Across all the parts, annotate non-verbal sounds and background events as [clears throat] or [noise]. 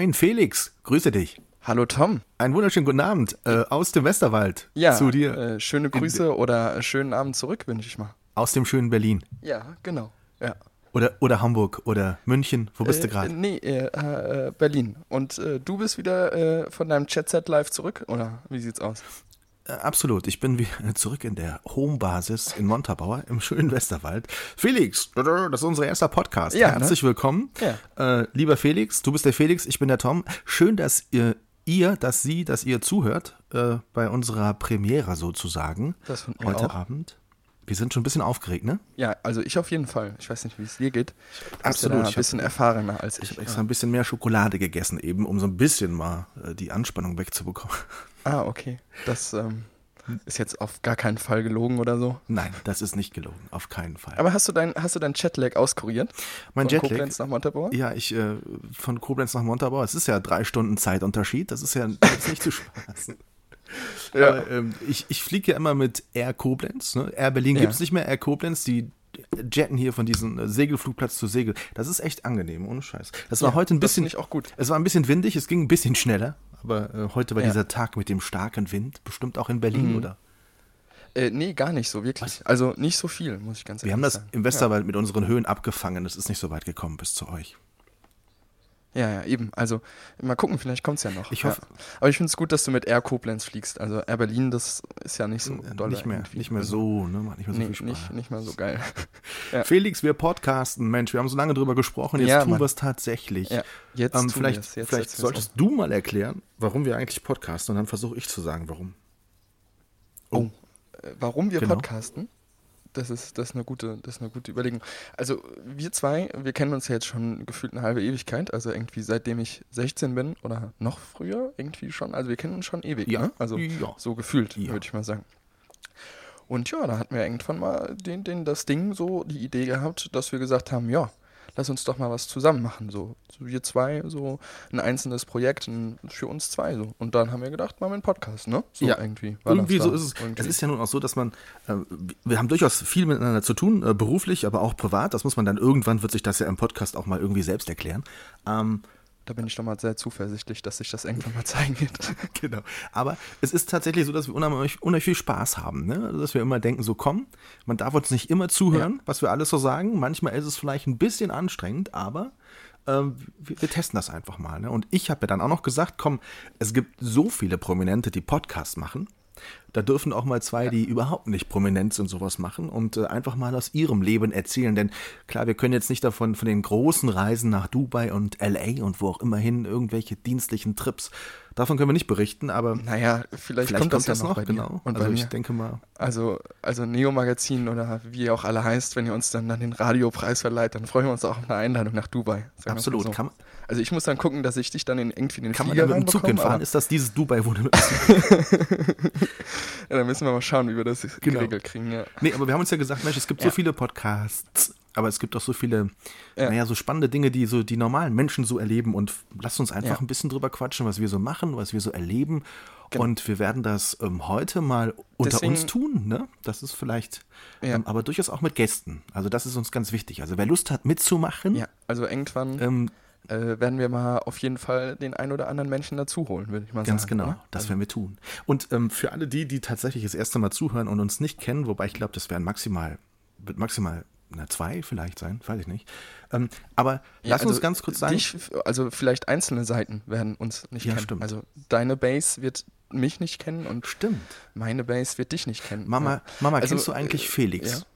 Moin Felix, grüße dich. Hallo Tom. Einen wunderschönen guten Abend äh, aus dem Westerwald Ja, zu dir. Äh, schöne Grüße oder schönen Abend zurück, wünsche ich mal. aus dem schönen Berlin. Ja, genau. Ja. Oder, oder Hamburg oder München. Wo bist äh, du gerade? Nee, äh, äh, Berlin. Und äh, du bist wieder von deinem Chat-Set live zurück, oder wie sieht's aus? Äh, absolut. Ich bin wieder [laughs] zurück in der Homebasis in Montabaur im schönen Westerwald. Felix, das ist unser erster Podcast. Ja, ne? Herzlich willkommen. Ja. Äh, lieber Felix, du bist der Felix, ich bin der Tom. Schön, dass ihr, ihr dass Sie, dass ihr zuhört äh, bei unserer Premiere sozusagen. Das heute auch. Abend. Wir sind schon ein bisschen aufgeregt, ne? Ja, also ich auf jeden Fall. Ich weiß nicht, wie es dir geht. Absolut. Ja ein bisschen hab- erfahrener als ich. Ich habe extra ein bisschen mehr Schokolade gegessen, eben, um so ein bisschen mal äh, die Anspannung wegzubekommen. [laughs] Ah, okay. Das ähm, ist jetzt auf gar keinen Fall gelogen oder so. Nein, das ist nicht gelogen, auf keinen Fall. Aber hast du dein, hast du dein Chatlag auskuriert? mein Von Jetlag, Koblenz nach Montabaur? ja, ich äh, von Koblenz nach Montabaur, es ist ja drei Stunden Zeitunterschied, das ist ja jetzt nicht zu [laughs] spaßen. Ja. Aber, ähm, ich ich fliege ja immer mit Air Koblenz. Ne? Air Berlin Ja. gibt's nicht mehr, Air Koblenz, die jetten hier von diesem äh, Segelflugplatz zu Segel. Das ist echt angenehm, ohne Scheiß. Das war Ja, heute ein das bisschen, finde ich auch gut. es war ein bisschen windig, es ging ein bisschen schneller, aber äh, heute war Ja. dieser Tag mit dem starken Wind, bestimmt auch in Berlin, Mhm. oder? Äh, nee, gar nicht so, wirklich. Also nicht so viel, muss ich ganz ehrlich Wir haben das sagen. im Westerwald mit unseren Höhen abgefangen. Es ist nicht so weit gekommen bis zu euch. Ja, ja, eben. Also mal gucken, vielleicht kommt's ja noch. Ich hoffe- Ja. Aber ich finde es gut, dass du mit Air Koblenz fliegst. Also Air Berlin, das ist ja nicht so doll. Äh, nicht mehr, irgendwie. nicht mehr Also, so, ne? Macht nicht mehr so Nee, viel Spaß. nicht, nicht mehr so geil. [laughs] ja. Felix, wir podcasten, Mensch, wir haben so lange drüber gesprochen, jetzt Ja, tun wir es tatsächlich. Ja, jetzt ähm, vielleicht jetzt vielleicht solltest du mal erklären, warum wir eigentlich podcasten und dann versuche ich zu sagen, warum. um. Äh, Warum wir Genau. podcasten? Das ist, das, ist eine gute, das ist eine gute Überlegung. Also wir zwei, wir kennen uns ja jetzt schon gefühlt eine halbe Ewigkeit, also irgendwie seitdem ich 16 bin oder noch früher irgendwie schon. Also wir kennen uns schon ewig, Ja, ne? Also ja. so gefühlt, Ja. würde ich mal sagen. Und ja, da hatten wir irgendwann mal den, den, das Ding so, die Idee gehabt, dass wir gesagt haben, ja, lass uns doch mal was zusammen machen. So, so wir zwei, so ein einzelnes Projekt ein, für uns zwei so. Und dann haben wir gedacht, machen wir einen Podcast, ne? So Ja, irgendwie. war Irgendwie das so da. ist es. Irgendwie. Es ist ja nun auch so, dass man, äh, wir haben durchaus viel miteinander zu tun, äh, beruflich, aber auch privat. Das muss man dann irgendwann, wird sich das ja im Podcast auch mal irgendwie selbst erklären. Ähm, Da bin ich doch mal sehr zuversichtlich, dass sich das irgendwann mal zeigen wird. [laughs] Genau. Aber es ist tatsächlich so, dass wir unheimlich, unheimlich viel Spaß haben. Ne? Also, Dass wir immer denken, so komm, man darf uns nicht immer zuhören, was wir alles so sagen. Manchmal ist es vielleicht ein bisschen anstrengend, aber ähm, wir, wir testen das einfach mal. Ne? Und ich habe ja dann auch noch gesagt, komm, es gibt so viele Prominente, die Podcasts machen. Da dürfen auch mal zwei, die überhaupt nicht prominent sind, sowas machen und äh, einfach mal aus ihrem Leben erzählen. Denn klar, wir können jetzt nicht davon von den großen Reisen nach Dubai und LA und wo auch immer hin, irgendwelche dienstlichen Trips. Davon können wir nicht berichten, aber Naja, vielleicht, vielleicht kommt, das, ja noch, dir. genau. Und also ich denke mal, Also, also Neo-Magazin oder wie ihr auch alle heißt, wenn ihr uns dann, dann den Radiopreis verleiht, dann freuen wir uns auch auf eine Einladung nach Dubai. Sagen absolut. so. Kann, Also ich muss dann gucken, dass ich dich dann in, irgendwie in den kann man Flieger da mit dem Zug hinfahren? Ist das dieses Dubai, wo du mit [laughs] Ja, dann müssen wir mal schauen, wie wir das Genau. geregelt kriegen. Ja. Nee, aber wir haben uns ja gesagt, Mensch, es gibt so Ja. viele Podcasts, aber es gibt auch so viele, Ja. naja, so spannende Dinge, die so die normalen Menschen so erleben und lasst uns einfach Ja. ein bisschen drüber quatschen, was wir so machen, was wir so erleben. Genau. Und wir werden das ähm, heute mal unter Deswegen- uns tun, ne? Das ist vielleicht, Ja. ähm, aber durchaus auch mit Gästen. Also das ist uns ganz wichtig. Also wer Lust hat mitzumachen, ja, also irgendwann ähm, äh, werden wir mal auf jeden Fall den ein oder anderen Menschen dazu holen, würde ich mal Ganz sagen. genau, oder? das werden wir tun. Und ähm, für alle die, die tatsächlich das erste Mal zuhören und uns nicht kennen, wobei ich glaube, das werden maximal, wird maximal na, zwei vielleicht sein, weiß ich nicht. Ähm, aber Ja, lass uns also ganz kurz sagen, Dich, also vielleicht einzelne Seiten werden uns nicht Ja, kennen. stimmt. Also deine Base wird mich nicht kennen und stimmt. meine Base wird dich nicht kennen. Mama, Ja. Mama, Also, kennst du eigentlich äh, Felix? Da-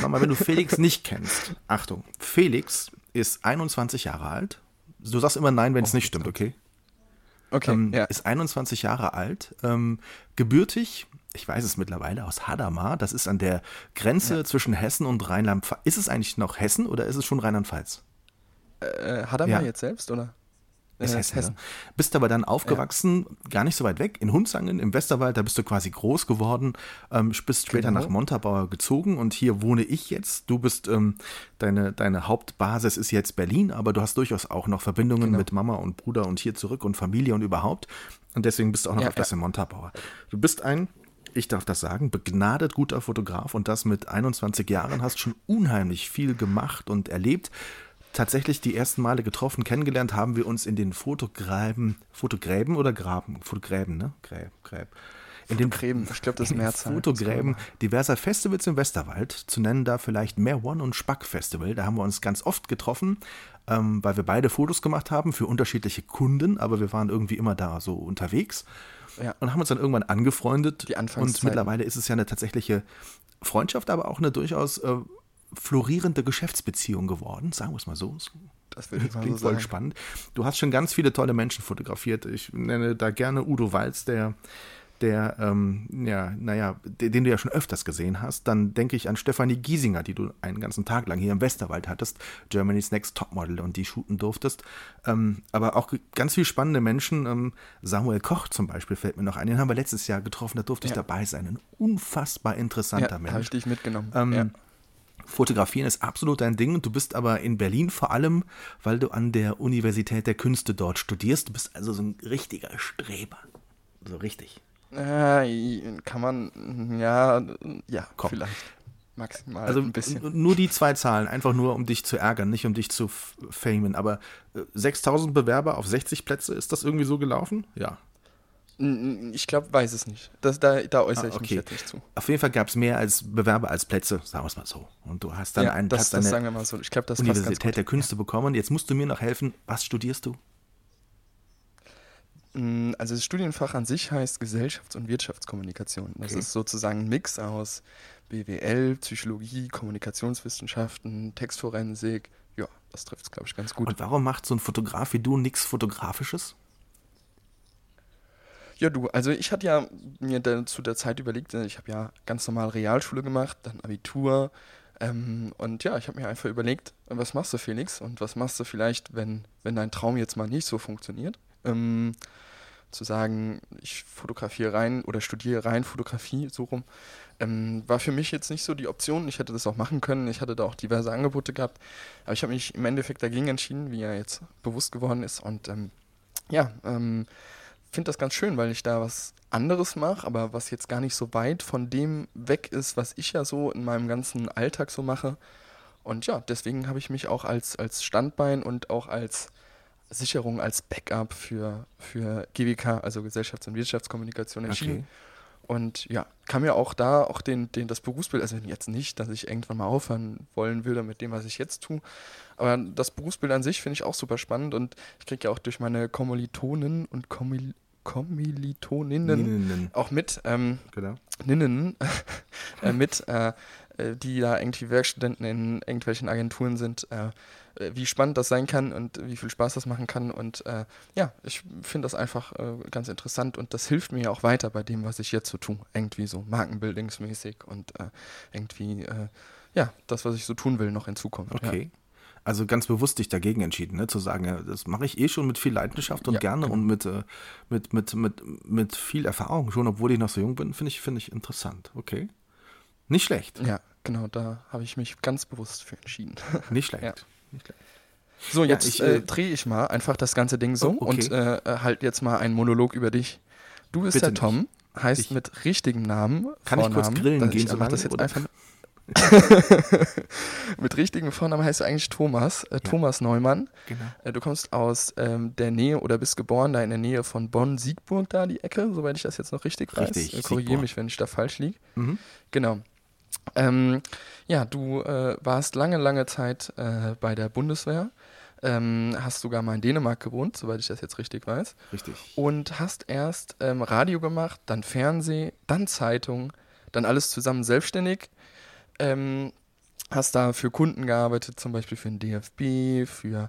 Mama, wenn du Felix nicht kennst, Achtung, Felix ist 21 Jahre alt. Du sagst immer nein, wenn es nicht stimmt, okay? Okay, ähm, ja. ist 21 Jahre alt, ähm, gebürtig, ich weiß es mittlerweile, aus Hadamar. Das ist an der Grenze zwischen Hessen und Rheinland-Pfalz. Ist es eigentlich noch Hessen oder ist es schon Rheinland-Pfalz? Äh, Hadamar Ja. jetzt selbst, oder? Ist Äh, Hessen, Ne? Bist aber dann aufgewachsen, gar nicht so weit weg, in Hunzangen im Westerwald, da bist du quasi groß geworden, ähm, bist später Genau. nach Montabaur gezogen und hier wohne ich jetzt. Du bist, ähm, deine, deine Hauptbasis ist jetzt Berlin, aber du hast durchaus auch noch Verbindungen Genau. mit Mama und Bruder und hier zurück und Familie und überhaupt. Und deswegen bist du auch noch Ja, öfters ja. in Montabaur. Du bist ein, ich darf das sagen, begnadet guter Fotograf und das mit 21 Jahren, hast schon unheimlich viel gemacht und erlebt tatsächlich die ersten Male getroffen, kennengelernt haben wir uns in den Fotogräben, Fotogräben oder Graben? Fotogräben, ne? Gräb, Gräb. In den Gräben, ich glaube, das ist Mehrzahl. Fotogräben diverser Festivals im Westerwald. Zu nennen da vielleicht Mehr One und Spack Festival. Da haben wir uns ganz oft getroffen, ähm, weil wir beide Fotos gemacht haben für unterschiedliche Kunden, aber wir waren irgendwie immer da so unterwegs Ja. und haben uns dann irgendwann angefreundet. Die und Anfangszeiten. mittlerweile ist es ja eine tatsächliche Freundschaft, aber auch eine durchaus äh, florierende Geschäftsbeziehung geworden, sagen wir es mal so. Das ich mal Klingt so voll spannend. Du hast schon ganz viele tolle Menschen fotografiert. Ich nenne da gerne Udo Walz, der, der, ähm, ja, naja, den, du ja schon öfters gesehen hast. Dann denke ich an Stefanie Giesinger, die du einen ganzen Tag lang hier im Westerwald hattest, Germany's Next Topmodel und die shooten durftest. Ähm, aber auch ganz viele spannende Menschen. Ähm, Samuel Koch zum Beispiel fällt mir noch ein. Den haben wir letztes Jahr getroffen, da durfte ich Ja. dabei sein. Ein unfassbar interessanter Ja, habe Mensch. ich dich mitgenommen. Ähm, ja. Fotografieren ist absolut dein Ding und du bist aber in Berlin vor allem, weil du an der Universität der Künste dort studierst. Du bist also so ein richtiger Streber. So richtig. Äh, kann man, ja, ja, Komm. vielleicht. Maximal Also ein bisschen. nur die zwei Zahlen, einfach nur um dich zu ärgern, nicht um dich zu famen. Aber äh, 6000 Bewerber auf 60 Plätze, ist das irgendwie so gelaufen? Ja. Ich glaube, weiß es nicht. Das, da, da äußere Ah, ich mich okay. jetzt nicht zu. Auf jeden Fall gab es mehr als Bewerber als Plätze, sagen wir es mal so. Und du hast dann ja, einen das, Platz das sagen der wir mal so. Ich glaube, das Universität der Künste bekommen. Jetzt musst du mir noch helfen. Was studierst du? Mm, Also das Studienfach an sich heißt Gesellschafts- und Wirtschaftskommunikation. Das Okay. ist sozusagen ein Mix aus BWL, Psychologie, Kommunikationswissenschaften, Textforensik. Ja, das trifft es, glaube ich, ganz gut. Und warum macht so ein Fotograf wie du nichts Fotografisches? Ja, du, also ich hatte ja mir da zu der Zeit überlegt, äh, ich habe ja ganz normal Realschule gemacht, dann Abitur. Ähm, und ja, ich habe mir einfach überlegt, was machst du, Felix? Und was machst du vielleicht, wenn, wenn dein Traum jetzt mal nicht so funktioniert? Ähm, zu sagen, ich fotografiere rein oder studiere rein Fotografie, so rum, ähm, war für mich jetzt nicht so die Option. Ich hätte das auch machen können. Ich hatte da auch diverse Angebote gehabt. Aber ich habe mich im Endeffekt dagegen entschieden, wie er jetzt bewusst geworden ist. Und ähm, ja, ähm, finde das ganz schön, weil ich da was anderes mache, aber was jetzt gar nicht so weit von dem weg ist, was ich ja so in meinem ganzen Alltag so mache. Und ja, deswegen habe ich mich auch als, als Standbein und auch als Sicherung, als Backup für, für GWK, also Gesellschafts- und Wirtschaftskommunikation, entschieden. Okay. Und ja, kann mir auch da auch den, den, das Berufsbild, also jetzt nicht, dass ich irgendwann mal aufhören wollen würde mit dem, was ich jetzt tue, aber das Berufsbild an sich finde ich auch super spannend und ich kriege ja auch durch meine Kommilitonen und Kommil Kommilitoninnen Ninnen, auch mit, ähm, Genau. Ninnen [laughs] äh, mit, äh, äh, die da irgendwie Werkstudenten in irgendwelchen Agenturen sind, äh, wie spannend das sein kann und wie viel Spaß das machen kann. Und äh, ja, ich finde das einfach äh, ganz interessant und das hilft mir ja auch weiter bei dem, was ich jetzt so tue. Irgendwie so markenbuildingsmäßig und äh, irgendwie, äh, ja, das, was ich so tun will, noch in Zukunft. Okay. Also ganz bewusst dich dagegen entschieden, ne? zu sagen, ja, das mache ich eh schon mit viel Leidenschaft und Ja, gerne genau. und mit, äh, mit, mit, mit, mit viel Erfahrung, schon obwohl ich noch so jung bin, finde ich, finde ich interessant. Okay. Nicht schlecht. Ja. ja, genau, da habe ich mich ganz bewusst für entschieden. Nicht schlecht. [laughs] Ja. Nicht. So, Ja, jetzt ich, äh, äh, drehe ich mal einfach das ganze Ding so Oh, okay. und äh, halt jetzt mal einen Monolog über dich. Du bist Bitte der Tom, heißt Ich- mit richtigem Namen. Kann ich kurz Vornamen, grillen gehen ich so lange, das jetzt oder? einfach. [laughs] mit richtigem Vornamen heißt du eigentlich Thomas, äh, Thomas Neumann. Genau. Äh, du kommst aus ähm, der Nähe oder bist geboren da in der Nähe von Bonn-Siegburg, da die Ecke, soweit ich das jetzt noch richtig weiß. Richtig, Äh, Korrigiere mich, wenn ich da falsch liege. Mhm. Genau. Ähm, ja, du äh, warst lange, lange Zeit äh, bei der Bundeswehr, ähm, hast sogar mal in Dänemark gewohnt, soweit ich das jetzt richtig weiß, Richtig. und hast erst ähm, Radio gemacht, dann Fernseh, dann Zeitung, dann alles zusammen selbstständig. Ähm, hast da für Kunden gearbeitet, zum Beispiel für den DFB, für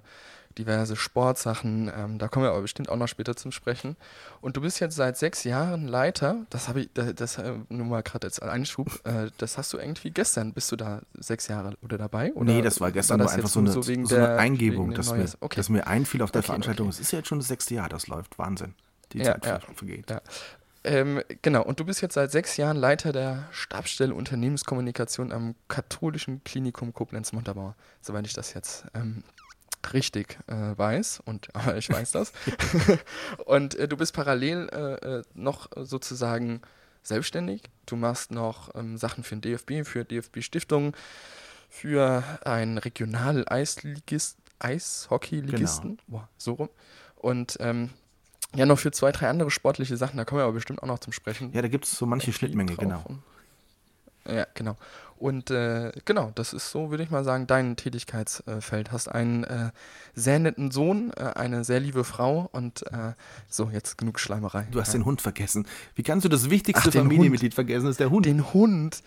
diverse Sportsachen. Ähm, da kommen wir aber bestimmt auch noch später zum Sprechen. Und du bist jetzt seit sechs Jahren Leiter. Das habe ich, das, das äh, nur mal gerade als Einschub. Äh, das hast du irgendwie gestern. Bist du da sechs Jahre oder dabei? Oder nee, das war gestern war das einfach so eine, so so eine Eingebung, dass mir? Okay. dass mir einfiel auf der Okay, Veranstaltung. okay. Es ist ja jetzt schon das sechste Jahr, das läuft. Wahnsinn. Die Ja, Zeit ja. vergeht. Ja. Ähm, genau, und du bist jetzt seit sechs Jahren Leiter der Stabsstelle Unternehmenskommunikation am Katholischen Klinikum Koblenz-Montabaur, soweit ich das jetzt ähm, richtig äh, weiß. Und [laughs] aber ich weiß das. [laughs] und äh, du bist parallel äh, äh, noch sozusagen selbstständig. Du machst noch ähm, Sachen für den DFB, für DFB-Stiftungen, für einen Regional-Eisligist, Eishockey-Ligisten. Boah, so rum. Und ähm, ja, noch für zwei, drei andere sportliche Sachen, da kommen wir aber bestimmt auch noch zum Sprechen. Ja, da gibt es so manche Irgendwie Schnittmenge, genau. und- Ja, genau. Und äh, genau, das ist so, würde ich mal sagen, dein Tätigkeitsfeld. Hast einen äh, sehr netten Sohn, äh, eine sehr liebe Frau und äh, so, jetzt genug Schleimerei. Du hast ja. den Hund vergessen. Wie kannst du das wichtigste Ach, Familienmitglied vergessen? Das ist der Hund. Den Hund.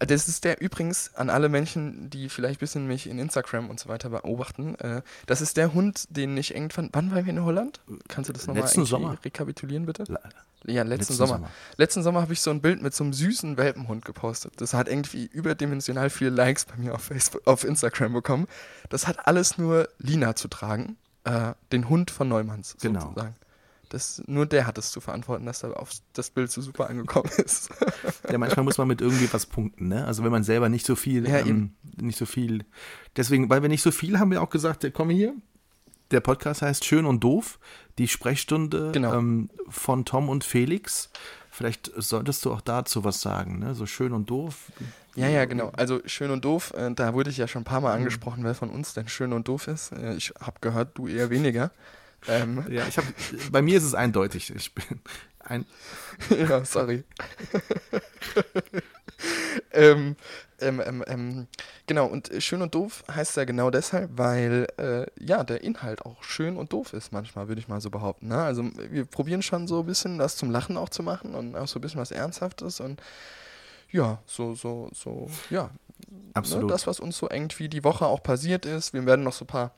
Das ist der übrigens an alle Menschen, die vielleicht ein bisschen mich in Instagram und so weiter beobachten. Äh, das ist der Hund, den ich irgendwann. Wann waren wir in Holland? Kannst du das nochmal rekapitulieren, bitte? La- Ja, letzten, letzten Sommer. Sommer. Letzten Sommer habe ich so ein Bild mit so einem süßen Welpenhund gepostet. Das hat irgendwie überdimensional viele Likes bei mir auf Facebook, auf Instagram bekommen. Das hat alles nur Lina zu tragen. Äh, den Hund von Neumanns, Genau. sozusagen. Das, nur der hat es zu verantworten, dass da auf das Bild so super angekommen [laughs] ist. Ja, manchmal muss man mit irgendwie was punkten, ne? Also wenn man selber nicht so viel, Ja, ähm, nicht so viel. Deswegen, weil wir nicht so viel haben wir auch gesagt, komm hier. Der Podcast heißt Schön und Doof, die Sprechstunde Genau. ähm, von Tom und Felix. Vielleicht solltest du auch dazu was sagen, ne? So schön und doof. Ja, ja, genau. Also schön und doof, äh, da wurde ich ja schon ein paar. Mal angesprochen, wer von uns denn schön und doof ist. Äh, ich habe gehört, du eher weniger. Ähm, [laughs] Ja, ich habe. bei mir ist es eindeutig. Ich bin ein. [laughs] ja, sorry. [laughs] ähm, ähm, ähm, ähm, genau, und schön und doof heißt ja genau deshalb, weil äh, ja, der Inhalt auch schön und doof ist manchmal, würde ich mal so behaupten. Ne? Also wir probieren schon so ein bisschen das zum Lachen auch zu machen und auch so ein bisschen was Ernsthaftes und ja, so, so, so, ja, Absolut. Ne, das, was uns so irgendwie die Woche auch passiert ist. Wir werden noch so ein paar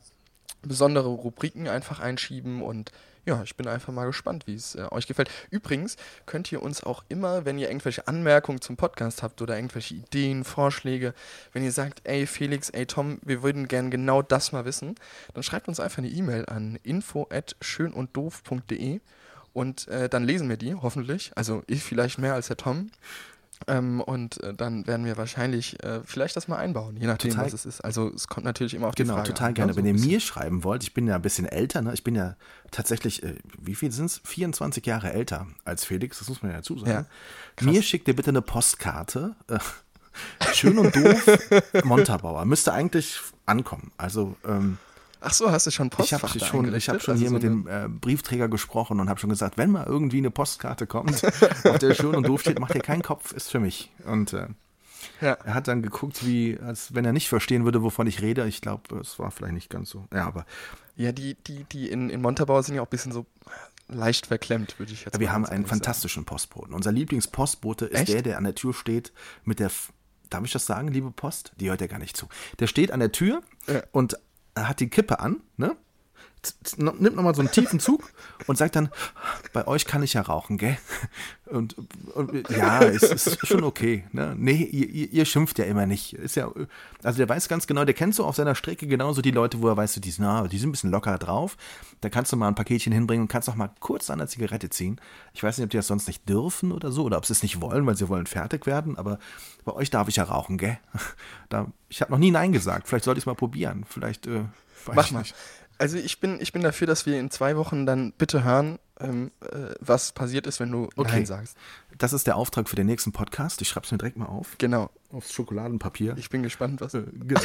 besondere Rubriken einfach einschieben und ja, ich bin einfach mal gespannt, wie es äh, euch gefällt. Übrigens könnt ihr uns auch immer, wenn ihr irgendwelche Anmerkungen zum Podcast habt oder irgendwelche Ideen, Vorschläge, wenn ihr sagt, ey Felix, ey Tom, wir würden gern genau das mal wissen, dann schreibt uns einfach eine E-Mail an info@schönunddoof.de und äh, dann lesen wir die, hoffentlich. Also ich vielleicht mehr als der Tom. Ähm, und äh, dann werden wir wahrscheinlich äh, vielleicht das mal einbauen, je nachdem, Total. was es ist. Also es kommt natürlich immer auf die Genau, Frage total an, gerne. ne? So Wenn ihr mir schreiben wollt, ich bin ja ein bisschen älter, ne? Ich bin ja tatsächlich, äh, wie viel sind es? 24 Jahre älter als Felix, das muss man ja dazu sagen. Ja, mir schickt ihr bitte eine Postkarte. Äh, [laughs] schön und doof, [laughs] Montabaur. Müsste eigentlich ankommen. Also, ähm, Ach so, hast du schon ich Postfach habe da schon, ich hab schon Also hier so mit dem äh, Briefträger gesprochen und habe schon gesagt, wenn mal irgendwie eine Postkarte kommt, auf der schön und doof steht, macht ihr keinen Kopf, ist für mich. Und äh, Ja. er hat dann geguckt, wie, als wenn er nicht verstehen würde, wovon ich rede. Ich glaube, es war vielleicht nicht ganz so. Ja, aber Ja, die, die, die in, in Montabaur sind ja auch ein bisschen so leicht verklemmt, würde ich jetzt wir mal haben einen sagen. fantastischen Postboten. Unser Lieblingspostbote ist Echt? der, der an der Tür steht mit der. Darf ich das sagen, liebe Post? Die hört ja gar nicht zu. Der steht an der Tür Ja. und hat die Kippe an, ne? Nimmt nochmal so einen tiefen Zug und sagt dann, bei euch kann ich ja rauchen, gell? Und, und ja, es ist schon okay. Ne? Nee, ihr, ihr, schimpft ja immer nicht. Ist ja, also der weiß ganz genau, der kennt so auf seiner Strecke genauso die Leute, wo er weiß, die, sind, na, die sind ein bisschen locker drauf. Da kannst du mal ein Paketchen hinbringen und kannst noch mal kurz an der Zigarette ziehen. Ich weiß nicht, ob die das sonst nicht dürfen oder so, oder ob sie es nicht wollen, weil sie wollen fertig werden, aber bei euch darf ich ja rauchen, gell? Da, ich habe noch nie Nein gesagt. Vielleicht sollte ich es mal probieren. Vielleicht, äh, weiß Mach ich mal. Also ich bin, ich bin dafür, dass wir in zwei Wochen dann bitte hören, ähm, äh, was passiert ist, wenn du Okay. Nein sagst. Das ist der Auftrag für den nächsten Podcast. Ich schreibe es mir direkt mal auf. Genau. Aufs Schokoladenpapier. Ich bin gespannt, was. Äh, genau.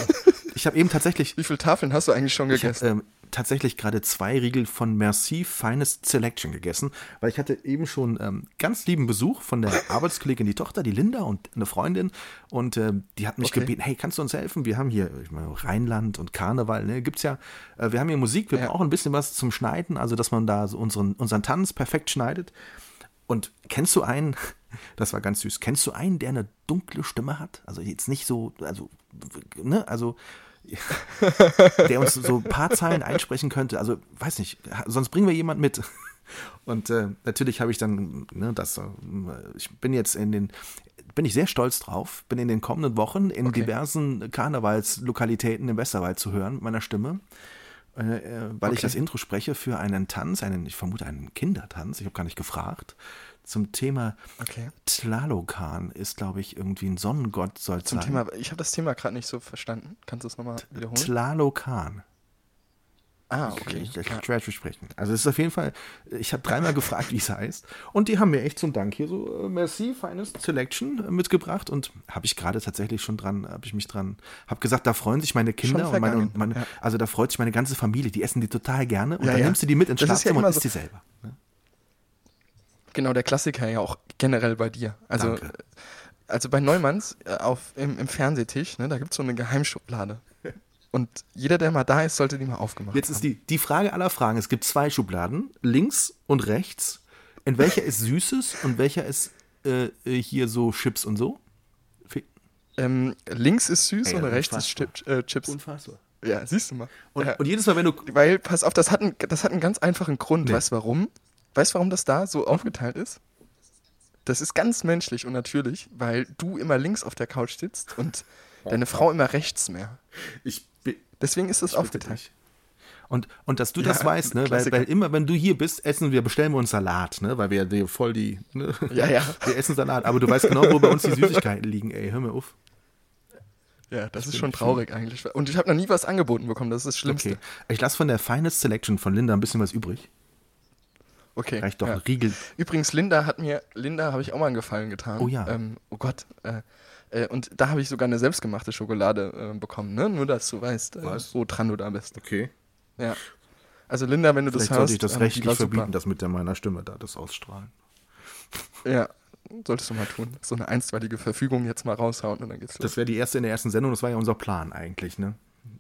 Ich habe eben tatsächlich, Wie viele Tafeln hast du eigentlich schon ich gegessen? hab, ähm, tatsächlich gerade zwei Riegel von Merci Finest Selection gegessen, weil ich hatte eben schon ähm, ganz lieben Besuch von der [laughs] Arbeitskollegin, die Tochter, die Linda und eine Freundin und ähm, die hat mich Okay. gebeten, hey, kannst du uns helfen? Wir haben hier ich meine, Rheinland und Karneval, ne, gibt's ja, äh, wir haben hier Musik, wir Ja. brauchen ein bisschen was zum Schneiden, also dass man da so unseren, unseren Tanz perfekt schneidet. Und kennst du einen, [laughs] das war ganz süß, kennst du einen, der eine dunkle Stimme hat? Also jetzt nicht so, also, ne, also [laughs] der uns so ein paar Zeilen einsprechen könnte. Also, weiß nicht, sonst bringen wir jemand mit. [laughs] Und äh, natürlich habe ich dann, ne, das, äh, ich bin jetzt in den, bin ich sehr stolz drauf, bin in den kommenden Wochen in Okay. diversen Karnevalslokalitäten im Westerwald zu hören, mit meiner Stimme. Äh, äh, weil ich Okay. das Intro spreche für einen Tanz, einen, ich vermute einen Kindertanz, ich habe gar nicht gefragt, zum Thema Okay. Tlalocan ist, glaube ich, irgendwie ein Sonnengott soll Zum sein. Thema, ich habe das Thema gerade nicht so verstanden. Kannst du es nochmal wiederholen? Tlalocan. Ah, okay. Ich, ich, ich werde sprechen. Also es ist auf jeden Fall, ich habe dreimal gefragt, wie es heißt. Und die haben mir echt zum Dank hier so äh, Merci, feines Selection äh, mitgebracht. Und habe ich gerade tatsächlich schon dran, habe ich mich dran, habe gesagt, da freuen sich meine Kinder und meine, vergangen, meine ja. also da freut sich meine ganze Familie. Die essen die total gerne. Und Ja, dann ja. nimmst du die mit ins Das ja Schlafzimmer immer und isst so- die selber. Ne? Genau, der Klassiker ja auch generell bei dir. Also, Danke. also bei Neumanns äh, auf, im, im Fernsehtisch, ne, da gibt es so eine Geheimschublade. Und jeder, der mal da ist, sollte die mal aufgemacht Jetzt haben. ist die, die Frage aller Fragen. Es gibt zwei Schubladen, links und rechts. In welcher ist Süßes und welcher ist äh, äh, hier so Chips und so? Ähm, links ist süß Ey, und rechts ist. Chip, äh, Chips. Unfassbar. Ja, siehst du mal. Und, ja. und jedes Mal, wenn du Weil, pass auf, das hat, einen, das hat einen ganz einfachen Grund. Nee. Weißt du warum? Weißt du, warum das da so aufgeteilt ist? Das ist ganz menschlich und natürlich, weil du immer links auf der Couch sitzt und [laughs] deine Frau immer rechts mehr. Ich Deswegen ist das aufgeteilt. Und, und dass du das Ja, weißt, ne? Weil, weil immer, wenn du hier bist, essen wir, bestellen wir uns Salat, ne? Weil wir dir voll die. Ne? [laughs] Ja, ja. [laughs] Wir essen Salat. Aber du weißt genau, wo bei uns die Süßigkeiten liegen, ey. Hör mir auf. Ja, das, ist finde schon traurig eigentlich. Und ich habe noch nie was angeboten bekommen, das ist das Schlimmste. Okay. Ich lasse von der Finest Selection von Linda ein bisschen was übrig. Okay. Reicht doch ja. ein Riegel. Übrigens, Linda hat mir, Linda habe ich auch mal einen Gefallen getan. Oh ja. Ähm, oh Gott. Äh, äh, und da habe ich sogar eine selbstgemachte Schokolade äh, bekommen, ne? Nur, dass du weißt, äh, Was? wo dran du da bist. Okay. Ja. Also Linda, wenn du Vielleicht das sollte hörst, ich das ähm, rechtlich war super. verbieten, das mit der meiner Stimme da, das Ausstrahlen. Ja, solltest du mal tun. So eine einstweilige Verfügung jetzt mal raushauen und dann geht's los. Das wäre die erste in der ersten Sendung, das war ja unser Plan eigentlich, ne?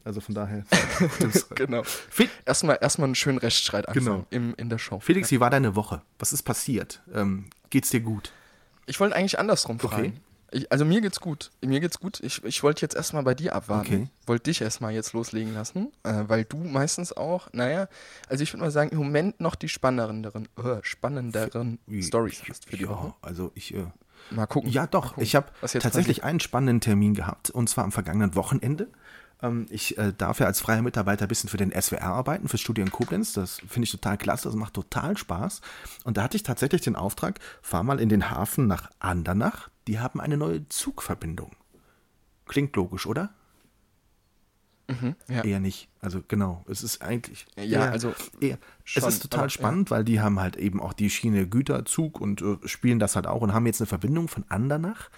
Also von daher. [laughs] genau. Erstmal erstmal einen schönen Rechtsstreit anfangen Genau. im, in der Show. Felix, wie war deine Woche? Was ist passiert? Ähm, geht's dir gut? Ich wollte eigentlich andersrum fragen. Ich, also mir geht's gut. Mir geht's gut. Ich, ich wollte jetzt erstmal bei dir abwarten. Okay. Wollte dich erstmal jetzt loslegen lassen, äh, weil du meistens auch, naja, also ich würde mal sagen, im Moment noch die spannenderen, äh, spannenderen Wie- Stories hast für die ja, Woche. also ich. Äh, Mal gucken. Ja, Mal doch. gucken, Ich habe tatsächlich einen spannenden Termin gehabt und zwar am vergangenen Wochenende. Ähm, ich äh, darf ja als freier Mitarbeiter ein bisschen für den SWR arbeiten, fürs Studio in Koblenz. Das finde ich total klasse, das macht total Spaß. Und da hatte ich tatsächlich den Auftrag, fahr mal in den Hafen nach Andernach. Die haben eine neue Zugverbindung. Klingt logisch, oder? passiert. Ja. Eher nicht. Also genau, es ist eigentlich. Ja, eher, also eher. Es schon, ist total aber, ja. spannend, weil die haben halt eben auch die Schiene Güterzug und äh, spielen das halt auch und haben jetzt eine Verbindung von Andernach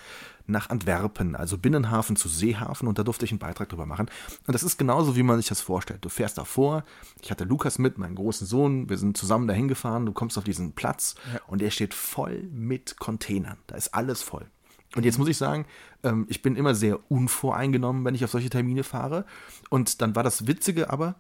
nach Antwerpen, also Binnenhafen zu Seehafen und da durfte ich einen Beitrag drüber machen. Und das ist genauso, wie man sich das vorstellt. Du fährst davor, ich hatte Lukas mit, meinen großen Sohn, wir sind zusammen dahin gefahren, du kommst auf diesen Platz und der steht voll mit Containern. Da ist alles voll. Und jetzt muss ich sagen, ähm, ich bin immer sehr unvoreingenommen, wenn ich auf solche Termine fahre. Und dann war das Witzige aber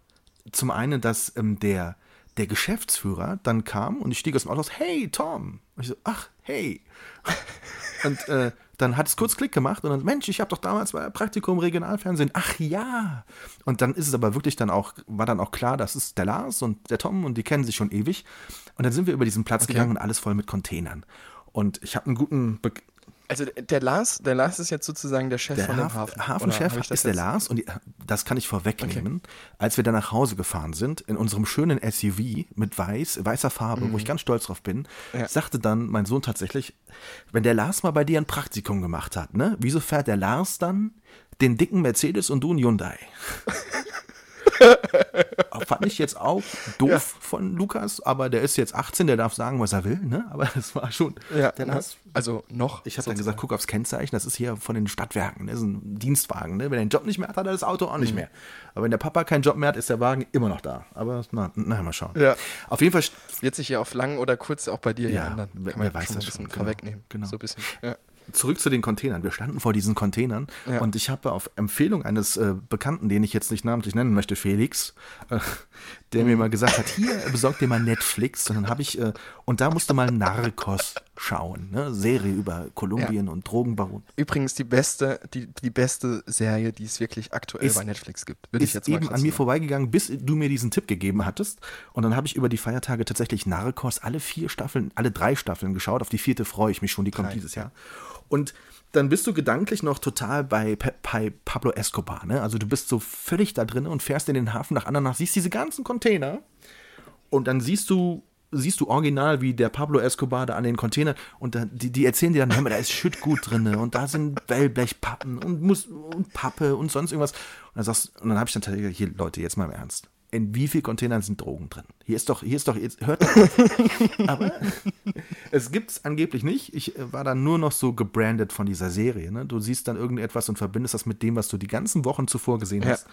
zum einen, dass ähm, der, der Geschäftsführer dann kam und ich stieg aus dem Auto aus, hey Tom. Und ich so, ach, hey. [laughs] Und äh, dann hat es kurz Klick gemacht und dann, Mensch, ich habe doch damals bei Praktikum Regionalfernsehen. Ach ja. Und dann ist es aber wirklich dann auch, war dann auch klar, das ist der Lars und der Tom und die kennen sich schon ewig. Und dann sind wir über diesen Platz gegangen und alles voll mit Containern. Und ich habe einen guten Be Also der Lars, der Lars ist jetzt sozusagen der Chef der von dem Haf Hafen. Hafenchef ist der jetzt- Lars und die, das kann ich vorwegnehmen. Als wir dann nach Hause gefahren sind, in unserem schönen SUV mit weiß, weißer Farbe, wo ich ganz stolz drauf bin, Mhm. Ja. sagte dann mein Sohn tatsächlich, wenn der Lars mal bei dir ein Praktikum gemacht hat, ne, wieso fährt der Lars dann den dicken Mercedes und du ein Hyundai? [laughs] Fand ich jetzt auch doof von Lukas, aber der ist jetzt 18, der darf sagen, was er will, ne? Aber das war schon Ja, der ne? Also noch. ich habe dann gesagt, guck aufs Kennzeichen, das ist hier von den Stadtwerken, das ist ein Dienstwagen. Ne? Wenn er den Job nicht mehr hat, hat er das Auto auch Mhm. nicht mehr. Aber wenn der Papa keinen Job mehr hat, ist der Wagen immer noch da. Aber na, na mal schauen. Ja. Auf jeden Fall, Wird sich ja auf lang oder kurz auch bei dir Ja, ja ändern. wer- Kann man wer weiß schon das ein bisschen schon, genau. vorwegnehmen. Genau. So ein bisschen. Ja. Zurück zu den Containern. Wir standen vor diesen Containern Ja. und ich habe auf Empfehlung eines äh, Bekannten, den ich jetzt nicht namentlich nennen möchte, Felix, äh, der mir mal gesagt hat, hier, besorg dir mal Netflix. Und dann habe ich, äh, und da musste mal Narcos schauen. Ne? Serie über Kolumbien und Drogenbaron. Übrigens die beste, die, die beste Serie, die es wirklich aktuell Ist- bei Netflix gibt. Würde ich Ist jetzt mal eben an mir sagen. vorbeigegangen, bis du mir diesen Tipp gegeben hattest. Und dann habe ich über die Feiertage tatsächlich Narcos alle vier Staffeln, alle drei Staffeln geschaut. Auf die vierte freue ich mich schon, die kommt Drei, dieses Jahr. Und dann bist du gedanklich noch total bei, bei Pablo Escobar. Ne? Also du bist so völlig da drin und fährst in den Hafen nach Andernach, siehst diese ganzen Container und dann siehst du siehst du original, wie der Pablo Escobar da an den Container und dann, die, die erzählen dir dann, da ist Schüttgut drin und da sind Wellblechpappen und, Mus und Pappe und sonst irgendwas. Und dann dann habe ich dann tatsächlich, hier Leute, jetzt mal im Ernst. In wie viel Containern sind Drogen drin? Hier ist doch, hier ist doch, jetzt hört auf. [laughs] Aber es gibt's angeblich nicht. Ich äh, war dann nur noch so gebrandet von dieser Serie. Ne? Du siehst dann irgendetwas und verbindest das mit dem, was du die ganzen Wochen zuvor gesehen Ja. hast.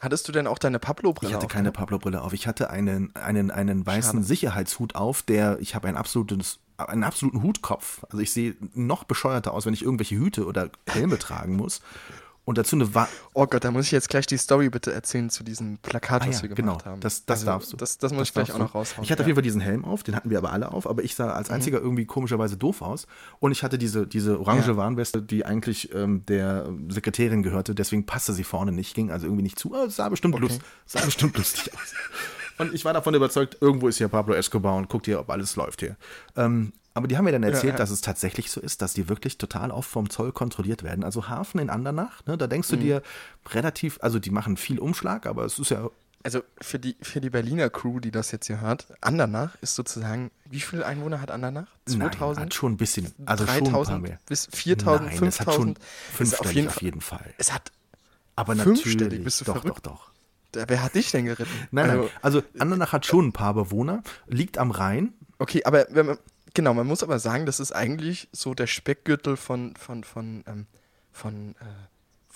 Hattest du denn auch deine Pablo-Brille Ich hatte auf, keine ne? Pablo-Brille auf. Ich hatte einen, einen, einen weißen Schade. Sicherheitshut auf, der, ich habe ein absolutes, einen absoluten Hutkopf. Also ich sehe noch bescheuerter aus, wenn ich irgendwelche Hüte oder Helme tragen muss. Und dazu eine Wa Oh Gott, da muss ich jetzt gleich die Story bitte erzählen zu diesem Plakat, Ah was ja, wir genau, gemacht haben. das, das Also, darfst du. Das, das muss ich gleich auch noch raushauen. Ich hatte auf ja. Mhm. jeden Fall diesen Helm auf, den hatten wir aber alle auf, aber ich sah als einziger irgendwie komischerweise doof aus. Und ich hatte diese, diese orange Ja. Warnweste, die eigentlich ähm, der Sekretärin gehörte, deswegen passte sie vorne nicht, ging also irgendwie nicht zu. Aber es sah bestimmt, Okay. lust, sah bestimmt [laughs] lustig aus. Und ich war davon überzeugt, irgendwo ist hier Pablo Escobar und guckt hier, ob alles läuft hier. Ähm, aber die haben mir dann erzählt, ja. dass es tatsächlich so ist, dass die wirklich total oft vom Zoll kontrolliert werden. Also Hafen in Andernach, ne, da Mhm. denkst du dir relativ, also die machen viel Umschlag, aber es ist ja Also für die, für die Berliner Crew, die das jetzt hier hört, Andernach ist sozusagen, wie viele Einwohner hat Andernach? Nein, 2000? hat schon ein bisschen, also schon ein paar 3000 mehr. bis 4000, Nein, das hat schon 5000. Ist fünfstellig auf jeden auf Fall. jeden Fall. Es hat, Aber natürlich, bist du doch, verrückt? doch, doch. wer hat dich denn geritten? Nein, also, nein, also Andernach hat schon ein paar Bewohner, liegt am Rhein. Okay, aber wenn man, genau, man muss aber sagen, das ist eigentlich so der Speckgürtel von, von, von, ähm, von, äh,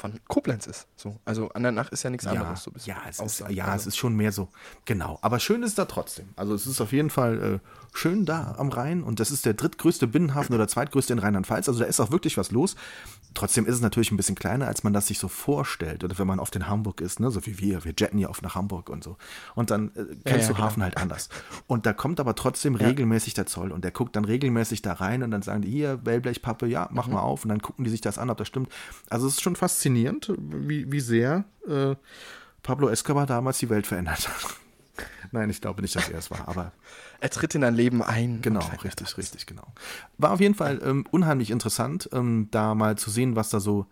von Koblenz ist. So. Also Andernach ist ja nichts Ja, anderes. So ja, es ist, ja also, es ist schon mehr so. Genau. Aber schön ist da trotzdem. Also es ist auf jeden Fall äh, schön da am Rhein und das ist der drittgrößte Binnenhafen oder zweitgrößte in Rheinland-Pfalz. Also da ist auch wirklich was los. Trotzdem ist es natürlich ein bisschen kleiner, als man das sich so vorstellt. Oder wenn man oft in Hamburg ist, ne? so wie wir. Wir jetten ja oft nach Hamburg und so. Und dann äh, kennst ja, du genau. Hafen halt anders. Und da kommt aber trotzdem regelmäßig der Zoll und der guckt dann regelmäßig da rein und dann sagen die, hier, Wellblechpappe, ja, mach Mhm. mal auf. Und dann gucken die sich das an, ob das stimmt. Also es ist schon faszinierend, wie, wie sehr äh, Pablo Escobar damals die Welt verändert hat. [laughs] Nein, ich glaube nicht, dass er es war, aber er tritt in dein Leben ein. genau, richtig, richtig, genau. War auf jeden Fall ähm, unheimlich interessant, ähm, da mal zu sehen, was da so,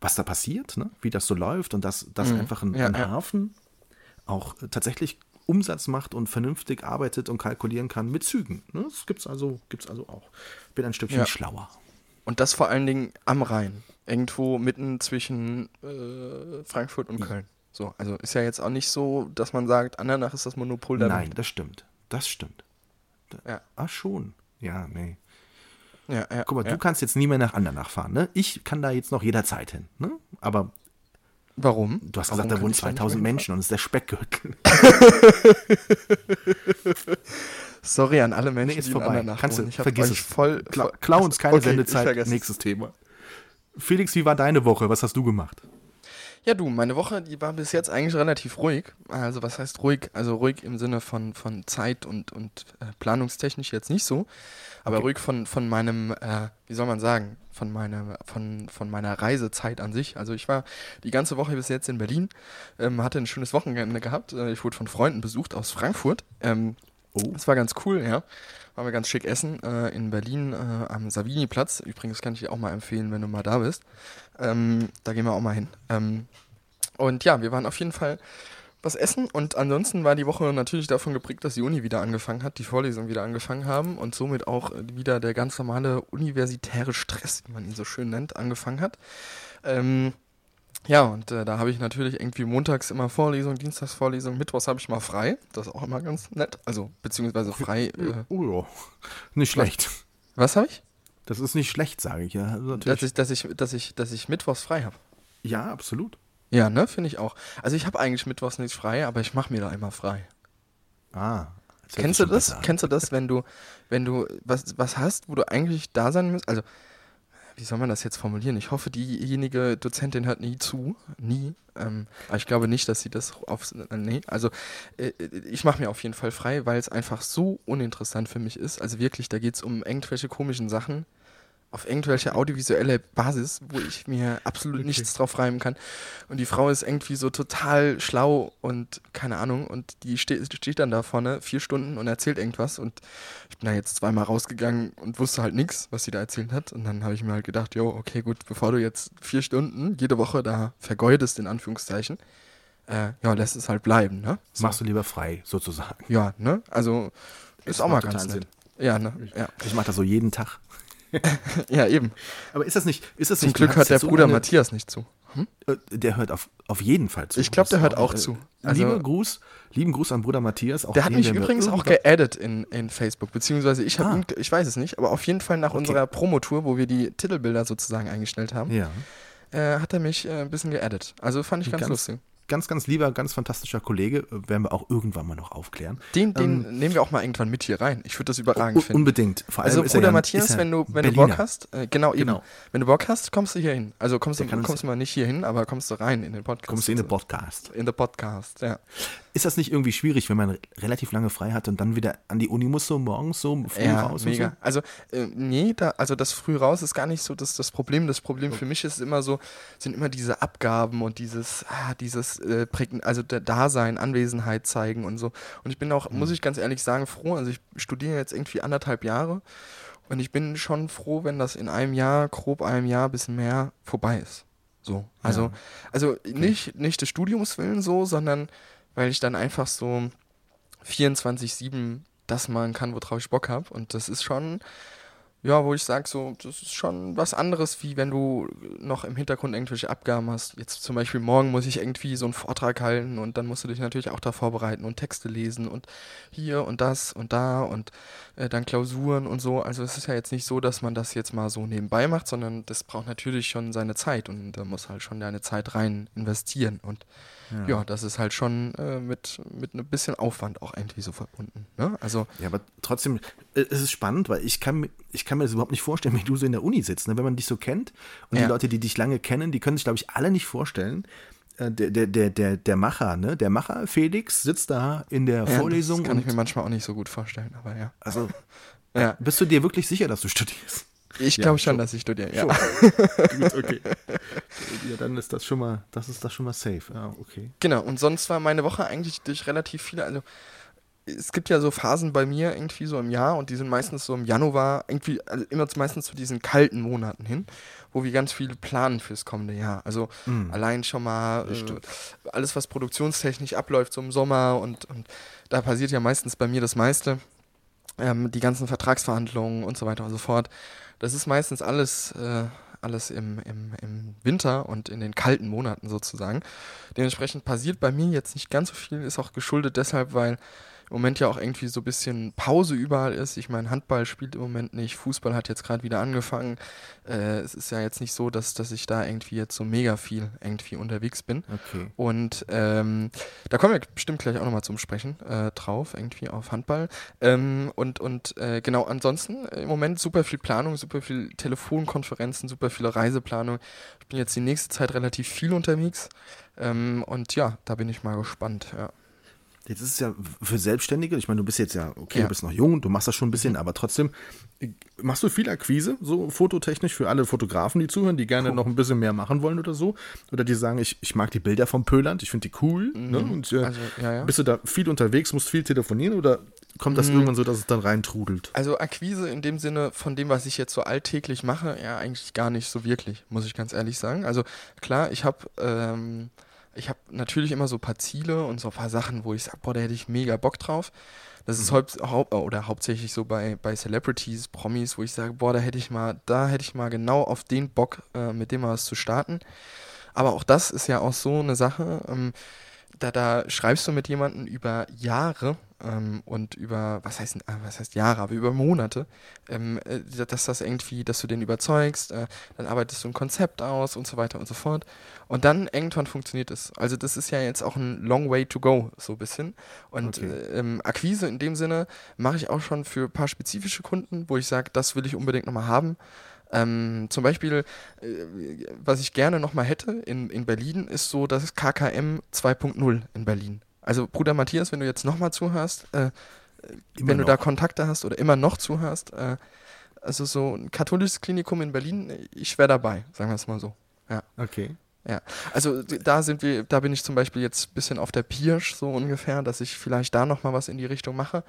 was da passiert, ne? wie das so läuft und dass, dass einfach ein, Mhm. Ja, ein ja. Hafen auch äh, tatsächlich Umsatz macht und vernünftig arbeitet und kalkulieren kann mit Zügen. Ne? Das gibt's also, gibt's also auch. Bin ein Stückchen Ja. schlauer. Und das vor allen Dingen am Rhein. Irgendwo mitten zwischen äh, Frankfurt und Köln. So, also ist ja jetzt auch nicht so, dass man sagt, Andernach ist das Monopol der Nein, Welt. das stimmt. Das stimmt. Ja. Ach schon. Ja, nee. Ja, ja, Guck mal, ja. du kannst jetzt nie mehr nach Andernach fahren, ne? Ich kann da jetzt noch jederzeit hin, ne? Aber Warum? du hast Warum gesagt, da wohnen ich da nicht 2000 mehr Menschen und es ist der Speckgürtel. [laughs] Sorry an alle Menschen, Nee, ist die vorbei. Kannst du, vergiss es. voll, Klau, voll klau uns keine Okay, Sendezeit. Nächstes Thema. Felix, wie war deine Woche? Was hast du gemacht? Ja, du, meine Woche, die war bis jetzt eigentlich relativ ruhig. Also, was heißt ruhig? Also, ruhig im Sinne von, von Zeit und, und äh, planungstechnisch jetzt nicht so. Aber ruhig von, von meinem, äh, wie soll man sagen, von meiner, von, von meiner Reisezeit an sich. Also, ich war die ganze Woche bis jetzt in Berlin, ähm, hatte ein schönes Wochenende gehabt. Äh, ich wurde von Freunden besucht aus Frankfurt. Ähm, Oh. das war ganz cool, ja. Waren wir ganz schick essen äh, in Berlin äh, am Savini-Platz. Übrigens kann ich dir auch mal empfehlen, wenn du mal da bist. Ähm, da gehen wir auch mal hin. Ähm, und ja, wir waren auf jeden Fall was essen und ansonsten war die Woche natürlich davon geprägt, dass die Uni wieder angefangen hat, die Vorlesungen wieder angefangen haben und somit auch äh, wieder der ganz normale universitäre Stress, wie man ihn so schön nennt, angefangen hat. Ähm, ja, und äh, da habe ich natürlich irgendwie montags immer Vorlesung, dienstags Vorlesung, mittwochs habe ich mal frei. Das ist auch immer ganz nett. Also, beziehungsweise frei. Äh, Oh ja. Nicht schlecht. was habe ich? Das ist nicht schlecht, sage ich ja. Also Dass ich, dass ich, dass ich, dass ich mittwochs frei habe. Ja, absolut. Ja, ne, finde ich auch. Also ich habe eigentlich mittwochs nicht frei, aber ich mache mir da immer frei. Ah. Kennst du das? Kennst du das, wenn du, wenn du was, was hast, wo du eigentlich da sein musst? Also, wie soll man das jetzt formulieren? Ich hoffe, diejenige Dozentin hört nie zu. Nie. Ähm, aber ich glaube nicht, dass sie das auf. Äh, nee, also äh, ich mache mir auf jeden Fall frei, weil es einfach so uninteressant für mich ist. Also wirklich, da geht es um irgendwelche komischen Sachen auf irgendwelche audiovisuelle Basis, wo ich mir absolut okay. nichts drauf reimen kann. Und die Frau ist irgendwie so total schlau und keine Ahnung. Und die steht, steht dann da vorne vier Stunden und erzählt irgendwas. Und ich bin da jetzt zweimal rausgegangen und wusste halt nichts, was sie da erzählt hat. Und dann habe ich mir halt gedacht, jo, okay, gut, bevor du jetzt vier Stunden jede Woche da vergeudest, in Anführungszeichen, äh, ja, lässt es halt bleiben, ne? So. Machst du lieber frei, sozusagen. Ja, ne? Also ist, ist auch mal ganz nett. Sinn. Ja, ne? Ja. Ich mache das so jeden Tag. [laughs] ja, eben. Aber ist das nicht. Ist das Zum nicht, Glück hört der Bruder eine, Matthias nicht zu. Hm? Äh, der hört auf, auf jeden Fall zu. Ich glaube, der hört auch, auch zu. Also, lieber Gruß, lieben Gruß an Bruder Matthias. der hat mich übrigens auch geaddet in, in Facebook, beziehungsweise ich habe ah. ich weiß es nicht, aber auf jeden Fall nach okay. unserer Promotour, wo wir die Titelbilder sozusagen eingestellt haben, ja. äh, hat er mich äh, ein bisschen geaddet. Also fand ich ganz, ganz lustig ganz, ganz lieber, ganz fantastischer Kollege, äh, werden wir auch irgendwann mal noch aufklären. Den, den ähm, nehmen wir auch mal irgendwann mit hier rein. Ich würde das überragend finden. Unbedingt. Vor allem also Bruder ja, Matthias, wenn du, wenn du Bock hast, äh, genau, eben. Genau. Wenn du Bock hast, kommst du hier hin. Also kommst du, kommst du mal nicht hier hin, aber kommst du rein in den Podcast. Kommst du in den Podcast. In den Podcast, ja. Ist das nicht irgendwie schwierig, wenn man relativ lange frei hat und dann wieder an die Uni muss, so morgens so früh ja, raus? Mega. So? Also, äh, nee, da, also das früh raus ist gar nicht so das, das Problem. Das Problem für mich ist immer so, sind immer diese Abgaben und dieses, ah, dieses äh, also der Dasein, Anwesenheit zeigen und so. Und ich bin auch, mhm. muss ich ganz ehrlich sagen, froh. Also ich studiere jetzt irgendwie anderthalb Jahre und ich bin schon froh, wenn das in einem Jahr, grob einem Jahr, ein bisschen mehr vorbei ist. So. Also, ja. also okay. nicht, nicht des Studiums willen so, sondern weil ich dann einfach so 24-7 das machen kann, worauf ich Bock habe. Und das ist schon, ja, wo ich sage, so, das ist schon was anderes, wie wenn du noch im Hintergrund irgendwelche Abgaben hast. Jetzt zum Beispiel morgen muss ich irgendwie so einen Vortrag halten und dann musst du dich natürlich auch da vorbereiten und Texte lesen und hier und das und da und äh, dann Klausuren und so. Also es ist ja jetzt nicht so, dass man das jetzt mal so nebenbei macht, sondern das braucht natürlich schon seine Zeit und da muss halt schon deine Zeit rein investieren und ja. ja, das ist halt schon äh, mit, mit ein bisschen Aufwand auch irgendwie so verbunden. Ne? Also, ja, aber trotzdem, äh, es ist spannend, weil ich kann, ich kann mir das überhaupt nicht vorstellen, [laughs] wie du so in der Uni sitzt. Ne? Wenn man dich so kennt und ja. die Leute, die dich lange kennen, die können sich, glaube ich, alle nicht vorstellen, äh, der, der, der, der, der Macher, ne? Der Macher, Felix, sitzt da in der ja, Vorlesung. Das kann ich mir manchar auch nicht so gut vorstellen, aber ja. Also, [laughs] ja. bist du dir wirklich sicher, dass du studierst? Ich glaube schon, schon, dass ich studiere, ja. [laughs] Gut, okay. Ja, dann ist das schon mal, das ist das schon mal safe. Ja, okay. Genau, und sonst war meine Woche eigentlich durch relativ viele, also es gibt ja so Phasen bei mir irgendwie so im Jahr und die sind meistens so im Januar, irgendwie, also immer meistens zu diesen kalten Monaten hin, wo wir ganz viel planen fürs kommende Jahr. Also mm. allein schon mal äh, alles, was produktionstechnisch abläuft, so im Sommer und, und da passiert ja meistens bei mir das meiste. Ähm, die ganzen Vertragsverhandlungen und so weiter und so fort. Das ist meistens alles, äh, alles im, im, im Winter und in den kalten Monaten sozusagen. Dementsprechend passiert bei mir jetzt nicht ganz so viel, ist auch geschuldet deshalb, weil im Moment ja auch irgendwie so ein bisschen Pause überall ist. Ich meine, Handball spielt im Moment nicht, Fußball hat jetzt gerade wieder angefangen. Äh, es ist ja jetzt nicht so, dass, dass ich da irgendwie jetzt so mega viel irgendwie unterwegs bin. Okay. Und ähm, da kommen wir bestimmt gleich auch nochmal zum Sprechen äh, drauf, irgendwie auf Handball. Ähm, und und äh, genau, ansonsten im Moment super viel Planung, super viel Telefonkonferenzen, super viele Reiseplanung. Ich bin jetzt die nächste Zeit relativ viel unterwegs. Ähm, und ja, da bin ich mal gespannt, ja. Jetzt ist es ja für Selbstständige, ich meine, du bist jetzt ja, okay, ja. du bist noch jung, du machst das schon ein bisschen, aber trotzdem, machst du viel Akquise, so fototechnisch für alle Fotografen, die zuhören, die gerne cool. noch ein bisschen mehr machen wollen oder so? Oder die sagen, ich, ich mag die Bilder vom Pöland, ich finde die cool. Ne? Mhm. Ne? Und äh, also, ja, ja. bist du da viel unterwegs, musst viel telefonieren oder kommt das mhm. irgendwann so, dass es dann reintrudelt? Also Akquise in dem Sinne von dem, was ich jetzt so alltäglich mache, ja, eigentlich gar nicht so wirklich, muss ich ganz ehrlich sagen. Also klar, ich habe. Ähm, ich habe natürlich immer so ein paar Ziele und so ein paar Sachen, wo ich sage, boah, da hätte ich mega Bock drauf. Das ist mhm. haupt, oder hauptsächlich so bei, bei Celebrities, Promis, wo ich sage, boah, da hätte ich mal, da hätte ich mal genau auf den Bock, äh, mit dem mal was zu starten. Aber auch das ist ja auch so eine Sache. Ähm, da, da schreibst du mit jemandem über Jahre ähm, und über, was heißt, äh, was heißt Jahre, aber über Monate, ähm, äh, dass das irgendwie, dass du den überzeugst, äh, dann arbeitest du ein Konzept aus und so weiter und so fort. Und dann irgendwann funktioniert es. Also das ist ja jetzt auch ein long way to go, so ein bisschen. Und okay. äh, ähm, Akquise in dem Sinne mache ich auch schon für ein paar spezifische Kunden, wo ich sage, das will ich unbedingt nochmal haben. Ähm, zum Beispiel, äh, was ich gerne nochmal hätte in, in Berlin, ist so das KKM 2.0 in Berlin. Also Bruder Matthias, wenn du jetzt nochmal zuhörst, äh, wenn noch. du da Kontakte hast oder immer noch zuhörst, äh, also so ein katholisches Klinikum in Berlin, ich wäre dabei, sagen wir es mal so. Ja. Okay. Ja, also da sind wir, da bin ich zum Beispiel jetzt ein bisschen auf der Pirsch so ungefähr, dass ich vielleicht da nochmal was in die Richtung mache,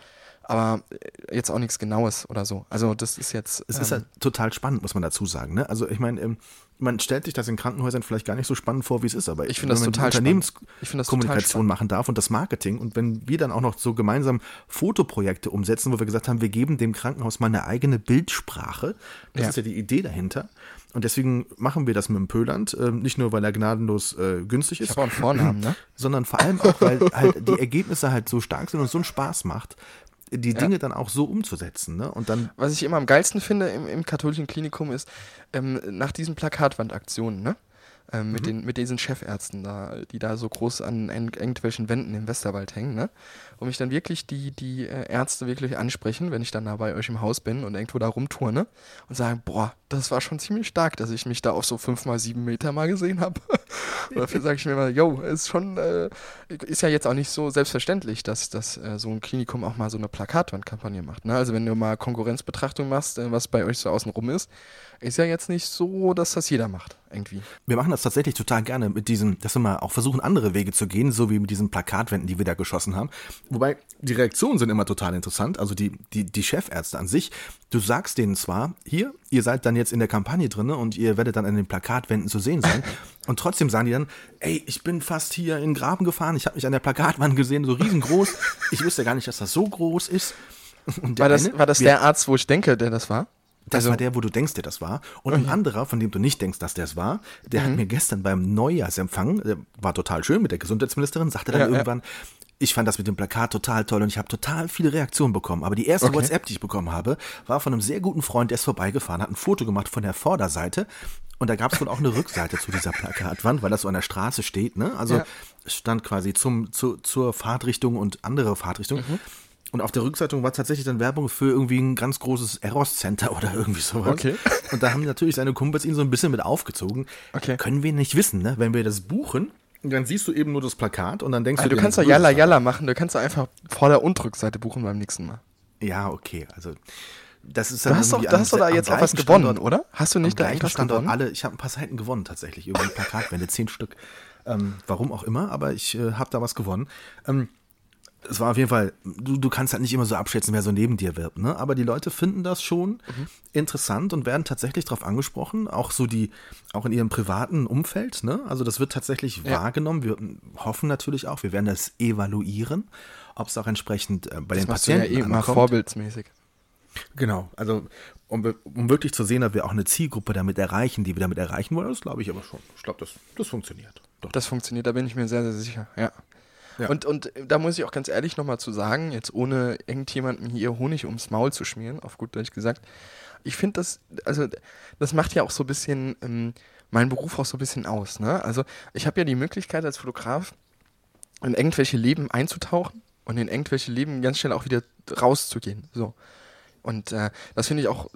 aber äh, jetzt auch nichts Genaues oder so. Also das ist jetzt. Es ist ähm, halt total spannend, muss man dazu sagen. Ne? Also ich meine, ähm, man stellt sich das in Krankenhäusern vielleicht gar nicht so spannend vor, wie es ist, aber Ich finde das total die spannend. Ich finde das total Unternehmenskommunikation machen darf und das Marketing und wenn wir dann auch noch so gemeinsam Fotoprojekte umsetzen, wo wir gesagt haben, wir geben dem Krankenhaus mal eine eigene Bildsprache, das Ja. ist ja die Idee dahinter. Und deswegen machen wir das mit dem Pöland, ähm, nicht nur, weil er gnadenlos äh, günstig ist, Vornamen, ne? [clears throat] sondern vor allem auch, weil halt die Ergebnisse halt so stark sind und so einen Spaß macht, die Dinge dann auch so umzusetzen. Ne? Und dann Was ich immer am geilsten finde im, im katholischen Klinikum ist, ähm, nach diesen Plakatwandaktionen, ne? Ähm, mit, den, mit diesen Chefärzten da, die da so groß an irgendwelchen Wänden im Westerwald hängen, ne? Wo mich dann wirklich die, die äh, Ärzte wirklich ansprechen, wenn ich dann da bei euch im Haus bin und irgendwo da rumturne und sagen, boah, das war schon ziemlich stark, dass ich mich da auf so fünf mal sieben Meter mal gesehen habe. Und [laughs] Dafür sage ich mir mal, yo, ist schon, äh, ist ja jetzt auch nicht so selbstverständlich, dass, dass äh, so ein Klinikum auch mal so eine Plakatwandkampagne macht. Ne? Also wenn du mal Konkurrenzbetrachtung machst, äh, was bei euch so außen rum ist, ist ja jetzt nicht so, dass das jeder macht, irgendwie. Wir machen das tatsächlich total gerne mit diesem, dass wir mal auch versuchen, andere Wege zu gehen, so wie mit diesen Plakatwänden, die wir da geschossen haben. Wobei die Reaktionen sind immer total interessant. Also die, die, die Chefärzte an sich, du sagst denen zwar, hier, ihr seid dann jetzt in der Kampagne drin und ihr werdet dann an den Plakatwänden zu sehen sein. [laughs] Und trotzdem sagen die dann, ey, ich bin fast hier in den Graben gefahren, ich habe mich an der Plakatwand gesehen, so riesengroß. Ich wusste gar nicht, dass das so groß ist. War das, eine- war das der Arzt, wo ich denke, der das war? Das Also- war der, wo du denkst, der das war. Und ein anderer, von dem du nicht denkst, dass der es war, der Mhm. hat mir gestern beim Neujahrsempfang, der war total schön mit der Gesundheitsministerin, sagte dann Ja, ja. irgendwann, ich fand das mit dem Plakat total toll und ich habe total viele Reaktionen bekommen. Aber die erste Okay. WhatsApp, die ich bekommen habe, war von einem sehr guten Freund, der ist vorbeigefahren, hat ein Foto gemacht von der Vorderseite. Und da gab es wohl auch eine Rückseite zu dieser Plakatwand, weil das so an der Straße steht. Ne? Also Ja. stand quasi zum, zu, zur Fahrtrichtung und andere Fahrtrichtung. Mhm. Und auf der Rückseite war tatsächlich dann Werbung für irgendwie ein ganz großes Eros-Center oder irgendwie sowas. Okay. Und da haben natürlich seine Kumpels ihn so ein bisschen mit aufgezogen. Okay. Können wir nicht wissen, ne? Wenn wir das buchen, dann siehst du eben nur das Plakat und dann denkst Ah, du dir kannst doch nichts Yalla Yalla machen, du kannst doch einfach Vorder- und Rückseite buchen beim nächsten Mal. Ja, okay. Also das ist Du dann hast doch, irgendwie da am- hast du da jetzt auch was gewonnen, Standort- oder? Hast du nicht da irgendwas Standort gewonnen? alle, ich habe ein paar Seiten gewonnen tatsächlich, über die Plakatwände, zehn Stück. Ähm, warum auch immer, aber ich äh, habe da was gewonnen. Ähm, es war auf jeden Fall, du, du kannst halt nicht immer so abschätzen, wer so neben dir wird, ne? Aber die Leute finden das schon Mhm. interessant und werden tatsächlich darauf angesprochen, auch so die, auch in ihrem privaten Umfeld, ne? Also das wird tatsächlich Ja. wahrgenommen. Wir hoffen natürlich auch, wir werden das evaluieren, ob es auch entsprechend äh, bei Das den machst du ja Patienten eh ankommt. vorbildsmäßig. Genau, also um, um wirklich zu sehen, ob wir auch eine Zielgruppe damit erreichen, die wir damit erreichen wollen, das glaube ich aber schon. Ich glaube, das, das funktioniert. Doch. Das funktioniert, da bin ich mir sehr, sehr sicher, ja. Ja. Und, und da muss ich auch ganz ehrlich nochmal zu sagen, jetzt ohne irgendjemandem hier Honig ums Maul zu schmieren, auf gut Deutsch gesagt, ich finde das, also das macht ja auch so ein bisschen ähm, meinen Beruf auch so ein bisschen aus. Ne? Also ich habe ja die Möglichkeit als Fotograf in irgendwelche Leben einzutauchen und in irgendwelche Leben ganz schnell auch wieder rauszugehen. So. Und äh, das finde ich auch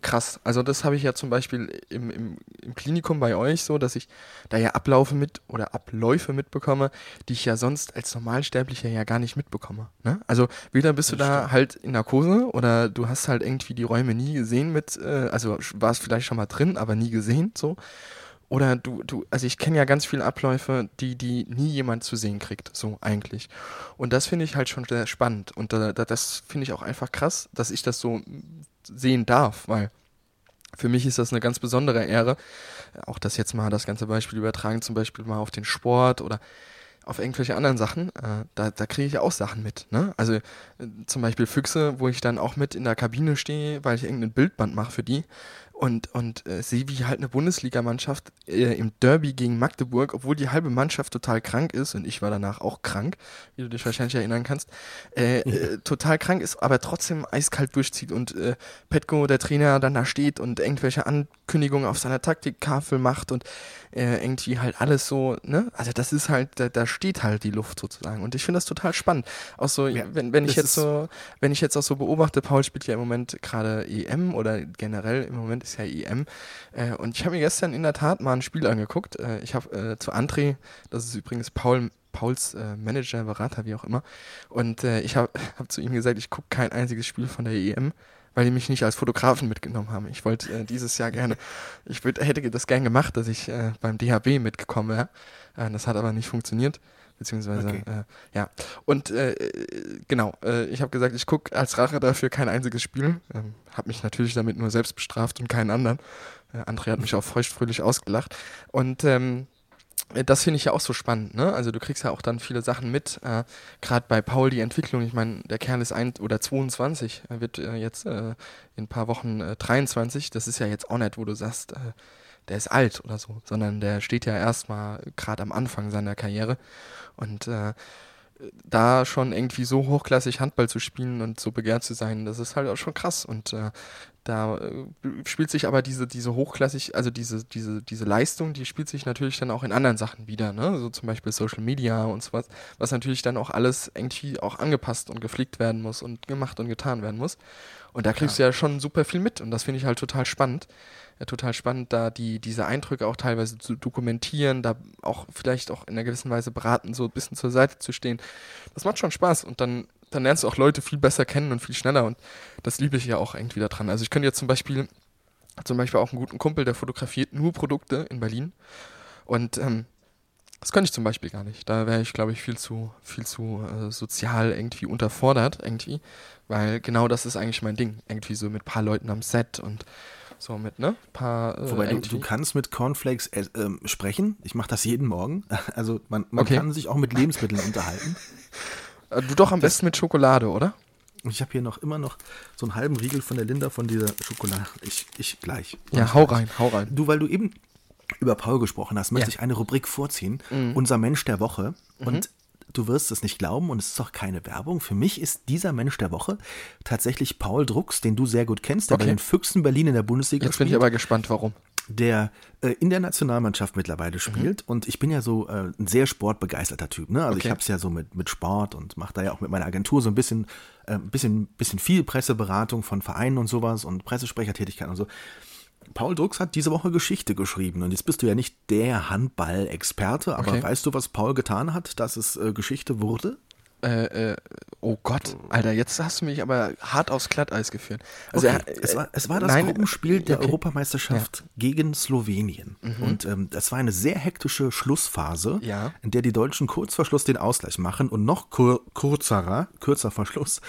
krass. Also das habe ich ja zum Beispiel im, im, im Klinikum bei euch so, dass ich da ja Ablaufe mit oder Abläufe mitbekomme, die ich ja sonst als Normalsterblicher ja gar nicht mitbekomme. Ne? Also weder bist du da halt in Narkose oder du hast halt irgendwie die Räume nie gesehen mit, äh, also warst vielleicht schon mal drin, aber nie gesehen so. Oder du, du, also ich kenne ja ganz viele Abläufe, die, die nie jemand zu sehen kriegt, so eigentlich. Und das finde ich halt schon sehr spannend. Und da, da, das finde ich auch einfach krass, dass ich das so sehen darf, weil für mich ist das eine ganz besondere Ehre. Auch das jetzt mal das ganze Beispiel übertragen, zum Beispiel mal auf den Sport oder auf irgendwelche anderen Sachen, äh, da, da kriege ich auch Sachen mit. Ne? Also äh, zum Beispiel Füchse, wo ich dann auch mit in der Kabine stehe, weil ich irgendein Bildband mache für die und, und äh, sehe, wie halt eine Bundesligamannschaft äh, im Derby gegen Magdeburg, obwohl die halbe Mannschaft total krank ist und ich war danach auch krank, wie du dich wahrscheinlich erinnern kannst, äh, [laughs] äh, total krank ist, aber trotzdem eiskalt durchzieht und äh, Petko, der Trainer, dann da steht und irgendwelche Ankündigungen auf seiner Taktiktafel macht und äh, irgendwie halt alles so, ne? Also das ist halt, da, da steht halt die Luft sozusagen. Und ich finde das total spannend. Auch so, Ja, wenn, wenn ich jetzt so, wenn ich jetzt auch so beobachte, Paul spielt ja im Moment gerade EM oder generell im Moment ist ist ja EM. Äh, und ich habe mir gestern in der Tat mal ein Spiel angeguckt. Äh, ich habe äh, zu André, das ist übrigens Paul, Pauls äh, Manager, Berater, wie auch immer. Und äh, ich habe [laughs] hab zu ihm gesagt, ich gucke kein einziges Spiel von der EM weil die mich nicht als Fotografen mitgenommen haben. Ich wollte äh, dieses Jahr gerne, ich würd, hätte das gern gemacht, dass ich äh, beim DHB mitgekommen wäre. Äh, das hat aber nicht funktioniert beziehungsweise okay. äh, ja. Und äh, genau, äh, ich habe gesagt, ich gucke als Rache dafür kein einziges Spiel. Ähm, habe mich natürlich damit nur selbst bestraft und keinen anderen. Äh, André hat mich auch feuchtfröhlich ausgelacht. Und ähm, das finde ich ja auch so spannend, ne? Also du kriegst ja auch dann viele Sachen mit, äh, gerade bei Paul die Entwicklung, ich meine, der Kerl ist ein oder 22, er wird äh, jetzt äh, in ein paar Wochen 23, das ist ja jetzt auch nicht, wo du sagst, der ist alt oder so, sondern der steht ja erstmal gerade am Anfang seiner Karriere und äh, da schon irgendwie so hochklassig Handball zu spielen und so begehrt zu sein, das ist halt auch schon krass. Und äh, da äh, spielt sich aber diese, diese hochklassig, also diese, diese, diese Leistung, die spielt sich natürlich dann auch in anderen Sachen wieder, ne? So zum Beispiel Social Media und sowas, was natürlich dann auch alles irgendwie auch angepasst und gepflegt werden muss und gemacht und getan werden muss. Und da kriegst ja. du ja schon super viel mit und das finde ich halt total spannend ja, total spannend, da die, diese Eindrücke auch teilweise zu dokumentieren, da auch vielleicht auch in einer gewissen Weise beraten, so ein bisschen zur Seite zu stehen. Das macht schon Spaß und dann, dann lernst du auch Leute viel besser kennen und viel schneller und das liebe ich ja auch irgendwie daran. Also ich könnte jetzt zum Beispiel, zum Beispiel auch einen guten Kumpel, der fotografiert nur Produkte in Berlin und ähm, das könnte ich zum Beispiel gar nicht. Da wäre ich, glaube ich, viel zu, viel zu äh, sozial irgendwie unterfordert, irgendwie. Weil genau das ist eigentlich mein Ding. Irgendwie so mit ein paar Leuten am Set und so mit, ne? Paar, äh, Wobei du, du, kannst mit Cornflakes äh, äh, sprechen. Ich mache das jeden Morgen. [laughs] Also man, man okay. kann sich auch mit Lebensmitteln unterhalten. [laughs] Äh, du doch am das, besten mit Schokolade, oder? Ich habe hier noch immer noch so einen halben Riegel von der Linda von dieser Schokolade. Ich, ich gleich. Ja, hau rein, hau rein. Du, weil du eben über Paul gesprochen hast, möchte ja. ich eine Rubrik vorziehen. Mhm. Unser Mensch der Woche. Mhm. Und du wirst es nicht glauben und es ist auch keine Werbung. Für mich ist dieser Mensch der Woche tatsächlich Paul Drucks, den du sehr gut kennst, der okay. bei den Füchsen Berlin in der Bundesliga Jetzt spielt. Jetzt bin ich aber gespannt, warum. Der äh, in der Nationalmannschaft mittlerweile mhm. spielt mhm. und ich bin ja so äh, ein sehr sportbegeisterter Typ. Ne? Also okay. ich habe es ja so mit, mit Sport und mache da ja auch mit meiner Agentur so ein bisschen, äh, bisschen, bisschen viel Presseberatung von Vereinen und sowas und Pressesprechertätigkeit und so. Paul Drucks hat diese Woche Geschichte geschrieben und jetzt bist du ja nicht der Handball-Experte, aber okay. weißt du, was Paul getan hat, dass es äh, Geschichte wurde? Äh, äh, oh Gott, Alter, jetzt hast du mich aber hart aufs Glatteis geführt. Also okay. er, es, war, es war das nein, Gruppenspiel der okay. Europameisterschaft ja. gegen Slowenien. Mhm. Und ähm, das war eine sehr hektische Schlussphase, ja. in der die Deutschen kurz vor Schluss den Ausgleich machen und noch kur kurzerer, kürzer vor Schluss,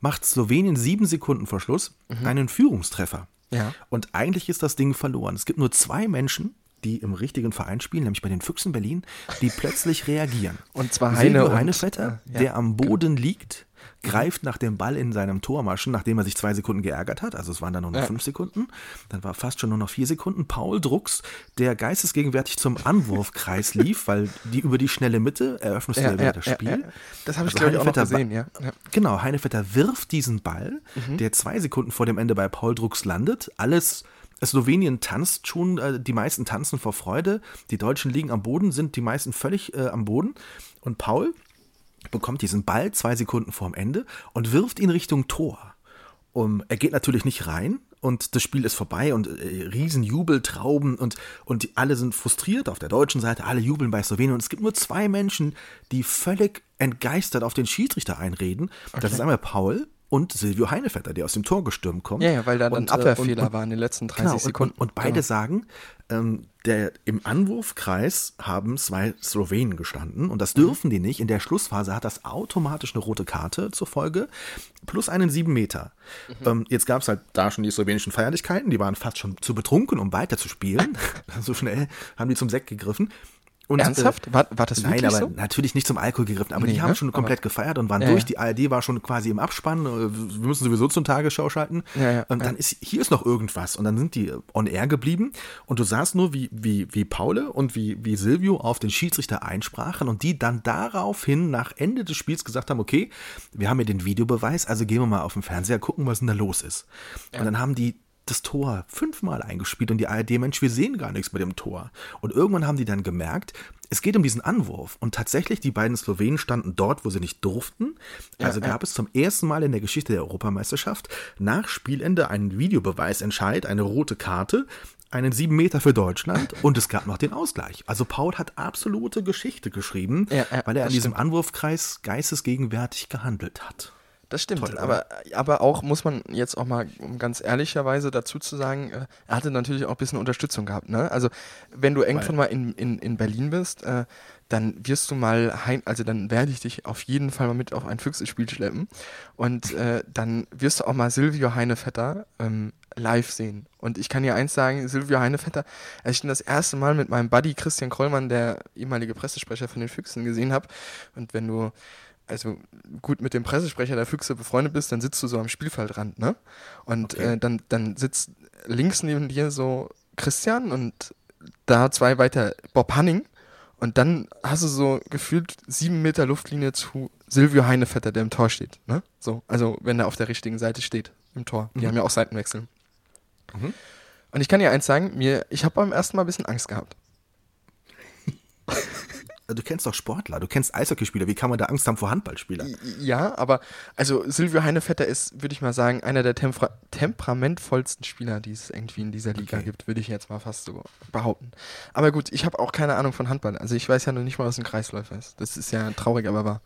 macht Slowenien sieben Sekunden vor Schluss mhm. einen Führungstreffer. Ja. Und eigentlich ist das Ding verloren. Es gibt nur zwei Menschen, die im richtigen Verein spielen, nämlich bei den Füchsen Berlin, die [laughs] plötzlich reagieren. Und zwar Heine und, Heinevetter, äh, ja. der am Boden liegt, greift nach dem Ball in seinem Tormaschen, nachdem er sich zwei Sekunden geärgert hat. Also es waren dann nur noch ja. fünf Sekunden. Dann war fast schon nur noch vier Sekunden. Paul Drucks, der geistesgegenwärtig zum Anwurfkreis [laughs] lief, weil die über die schnelle Mitte eröffnest ja, ja, das Spiel. Das habe ich, also glaube ich, auch noch gesehen, ja. Genau, Heinevetter wirft diesen Ball, mhm. der zwei Sekunden vor dem Ende bei Paul Drucks landet. Alles Slowenien tanzt schon, äh, die meisten tanzen vor Freude, die Deutschen liegen am Boden, sind die meisten völlig äh, am Boden. Und Paul bekommt diesen Ball zwei Sekunden vorm Ende und wirft ihn Richtung Tor. Um, er geht natürlich nicht rein und das Spiel ist vorbei und äh, Riesenjubel, Trauben und, und die, alle sind frustriert auf der deutschen Seite, alle jubeln bei Slowenien und es gibt nur zwei Menschen, die völlig entgeistert auf den Schiedsrichter einreden. Okay. Das ist einmal Paul und Silvio Heinevetter, der aus dem Tor gestürmt kommt. Ja, ja weil da dann und, äh, Abwehrfehler und, und, war in den letzten 30 genau, Sekunden. Und, beide genau. sagen, ähm, der, im Anwurfkreis haben zwei Slowenen gestanden und das mhm. dürfen mhm. die nicht. In der Schlussphase hat das automatisch eine rote Karte zur Folge, plus einen sieben Meter. Mhm. Ähm, jetzt gab es halt da schon die slowenischen Feierlichkeiten, die waren fast schon zu betrunken, um weiter zu spielen. [laughs] so schnell haben die zum Sekt gegriffen. Und, Ernsthaft? Äh, war, war das Nein, aber so? natürlich nicht zum Alkohol gegriffen. Aber nee, die haben ne? schon komplett aber, gefeiert und waren ja, durch. Die ARD war schon quasi im Abspann. Äh, wir müssen sowieso zum Tagesschau schalten. Ja, ja, und dann ist hier ist noch irgendwas. Und dann sind die on air geblieben. Und du sahst nur, wie, wie, wie Paule und wie, wie Silvio auf den Schiedsrichter einsprachen und die dann daraufhin nach Ende des Spiels gesagt haben, okay, wir haben hier den Videobeweis, also gehen wir mal auf den Fernseher gucken, was denn da los ist. Und dann haben die das Tor fünfmal eingespielt und die ARD, Mensch, wir sehen gar nichts mit dem Tor. Und irgendwann haben die dann gemerkt, es geht um diesen Anwurf. Und tatsächlich, die beiden Slowenen standen dort, wo sie nicht durften. Also Ja, gab es zum ersten Mal in der Geschichte der Europameisterschaft nach Spielende einen Videobeweisentscheid, eine rote Karte, einen sieben Meter für Deutschland und es gab noch den Ausgleich. Also Paul hat absolute Geschichte geschrieben, Ja, ja, weil er an diesem stimmt. Anwurfkreis geistesgegenwärtig gehandelt hat. Das stimmt, Toll, aber, aber auch muss man jetzt auch mal, um ganz ehrlicherweise dazu zu sagen, äh, er hatte natürlich auch ein bisschen Unterstützung gehabt. Ne? Also wenn du irgendwann mal in, in, in Berlin bist, äh, dann wirst du mal, heim, also dann werde ich dich auf jeden Fall mal mit auf ein Füchsespiel schleppen und äh, dann wirst du auch mal Silvio Heinevetter ähm, live sehen. Und ich kann dir eins sagen, Silvio Heinevetter, als ich ihn das erste Mal mit meinem Buddy Christian Krollmann, der ehemalige Pressesprecher von den Füchsen, gesehen habe, und wenn du also gut mit dem Pressesprecher der Füchse befreundet bist, dann sitzt du so am Spielfeldrand, ne? Und Okay. äh, dann, dann sitzt links neben dir so Christian und da zwei weiter Bob Hanning. Und dann hast du so gefühlt sieben Meter Luftlinie zu Silvio Heinevetter, der im Tor steht. Ne? So, also wenn er auf der richtigen Seite steht im Tor. Die haben ja auch Seitenwechsel. Mhm. Und ich kann dir eins sagen, mir, ich habe beim ersten Mal ein bisschen Angst gehabt. Du kennst doch Sportler, du kennst Eishockeyspieler, wie kann man da Angst haben vor Handballspieler? Ja, aber also Silvio Heinevetter ist, würde ich mal sagen, einer der tempera temperamentvollsten Spieler, die es irgendwie in dieser Liga Okay. gibt, würde ich jetzt mal fast so behaupten. Aber gut, ich habe auch keine Ahnung von Handball. Also ich weiß ja noch nicht mal, was ein Kreisläufer ist. Das ist ja traurig, aber wahr.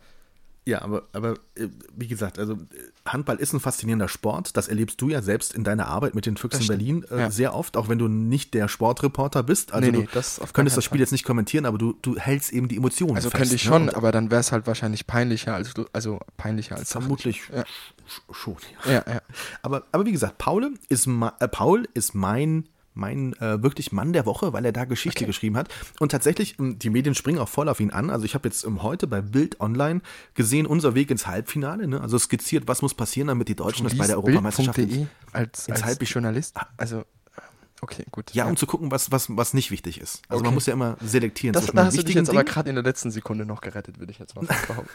Ja, aber, aber äh, wie gesagt, also Handball ist ein faszinierender Sport. Das erlebst du ja selbst in deiner Arbeit mit den Füchsen Berlin äh, ja. sehr oft, auch wenn du nicht der Sportreporter bist. Also Nee, nee, du das könntest das Spiel Fall. jetzt nicht kommentieren, aber du, du hältst eben die Emotionen Also fest. könnte ich ne? schon, Und aber dann wäre es halt wahrscheinlich peinlicher als du, also peinlicher als vermutlich Ja. sch- schon. Ja. Ja, ja. Aber, aber wie gesagt, Paul ist, äh, Paul ist mein, mein äh, wirklich Mann der Woche, weil er da Geschichte geschrieben hat. Und tatsächlich, ähm, die Medien springen auch voll auf ihn an. Also ich habe jetzt ähm, heute bei Bild Online gesehen, unser Weg ins Halbfinale. Ne? Also skizziert, was muss passieren, damit die Deutschen das bei der Europameisterschaft... Bild.de als, ins als Journalist. Also, okay, gut. Ja, um zu gucken, was, was, was nicht wichtig ist. Also Okay. man muss ja immer selektieren das, da hast du dich jetzt aber Dingen. gerade in der letzten Sekunde noch gerettet, würde ich jetzt mal [laughs] behaupten.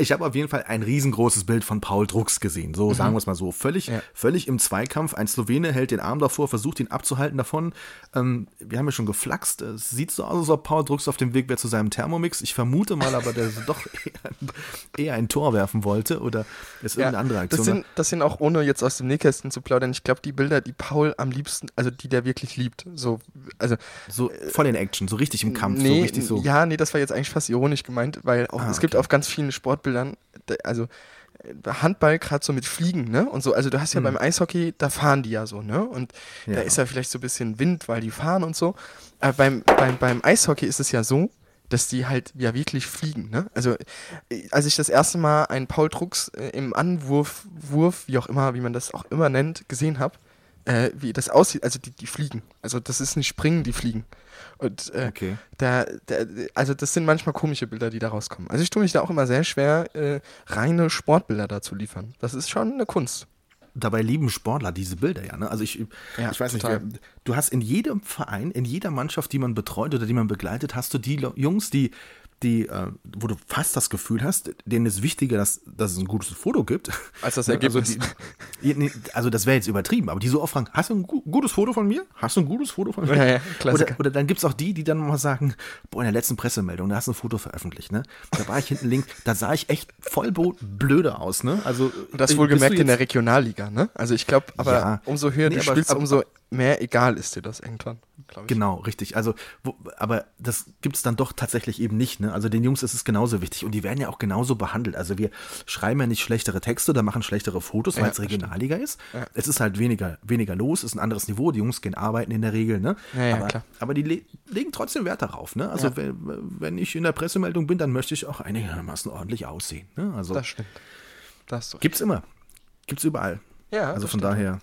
Ich habe auf jeden Fall ein riesengroßes Bild von Paul Drucks gesehen. So sagen wir es mal so. Völlig, Mhm. Ja. völlig im Zweikampf. Ein Slowene hält den Arm davor, versucht ihn abzuhalten davon. Ähm, wir haben ja schon geflaxt. Es sieht so aus, als ob Paul Drucks auf dem Weg wäre zu seinem Thermomix. Ich vermute mal aber, dass er [laughs] doch eher, eher ein Tor werfen wollte oder es irgendeine andere Aktion das sind, das sind auch, ohne jetzt aus dem Nähkästchen zu plaudern, ich glaube, die Bilder, die Paul am liebsten, also die der wirklich liebt, so, also, so voll in Action, so richtig im Kampf, nee, so richtig so. ja, nee, das war jetzt eigentlich fast ironisch gemeint, weil auch, Ah, es gibt okay. auf ganz vielen Sportbildern, da- also, äh, Handball gerade so mit Fliegen, ne? Und so, also du hast ja beim Eishockey, da fahren die ja so, ne? Und da. Ja. ist ja vielleicht so ein bisschen Wind, weil die fahren und so. Aber beim, beim, beim Eishockey ist es ja so, dass die halt ja wirklich fliegen, ne? Also, äh, als ich das erste Mal einen Paul Drucks äh, im Anwurf, Wurf, wie auch immer, wie man das auch immer nennt, gesehen habe, äh, wie das aussieht, also die, die fliegen. Also das ist nicht springen, die fliegen. Und äh, Okay. da, da, also das sind manchmal komische Bilder, die da rauskommen. Also ich tue mich da auch immer sehr schwer, äh, reine Sportbilder da zu liefern. Das ist schon eine Kunst. dabei lieben Sportler diese Bilder ja. Ne? Also ich, Ja, ich weiß total. nicht, du hast in jedem Verein, in jeder Mannschaft, die man betreut oder die man begleitet, hast du die Jungs, die, die, äh, wo du fast das Gefühl hast, denen ist wichtiger, dass, dass es ein gutes Foto gibt. Als das [laughs] Also, Ergebnis. die, nee, also das wäre jetzt übertrieben, aber die so oft fragen, hast du ein gu gutes Foto von mir? Hast du ein gutes Foto von mir? Ja, ja, oder, oder dann gibt es auch die, die dann mal sagen, boah, in der letzten Pressemeldung, da hast du ein Foto veröffentlicht, ne? Da war ich hinten links, da sah ich echt voll blöde aus, ne? Also Und das äh, wohlgemerkt in der Regionalliga, ne? Also ich glaube, aber Ja. umso höher Nee, du aber- spielst, aber- umso mehr egal ist dir das irgendwann, glaube ich. Genau, richtig. Also, wo, aber das gibt es dann doch tatsächlich eben nicht. Ne? Also den Jungs ist es genauso wichtig und die werden ja auch genauso behandelt. Also wir schreiben ja nicht schlechtere Texte oder machen schlechtere Fotos, weil Ja, es Regionalliga ist. Ja. Es ist halt weniger, weniger los, ist ein anderes Niveau. Die Jungs gehen arbeiten in der Regel. Ne? Ja, aber, klar. aber die le legen trotzdem Wert darauf. Ne? Also wenn, wenn ich in der Pressemeldung bin, dann möchte ich auch einigermaßen ordentlich aussehen. Ne? Also Das stimmt. Das recht. gibt's immer. Gibt's überall. Ja, also von stimmt. daher.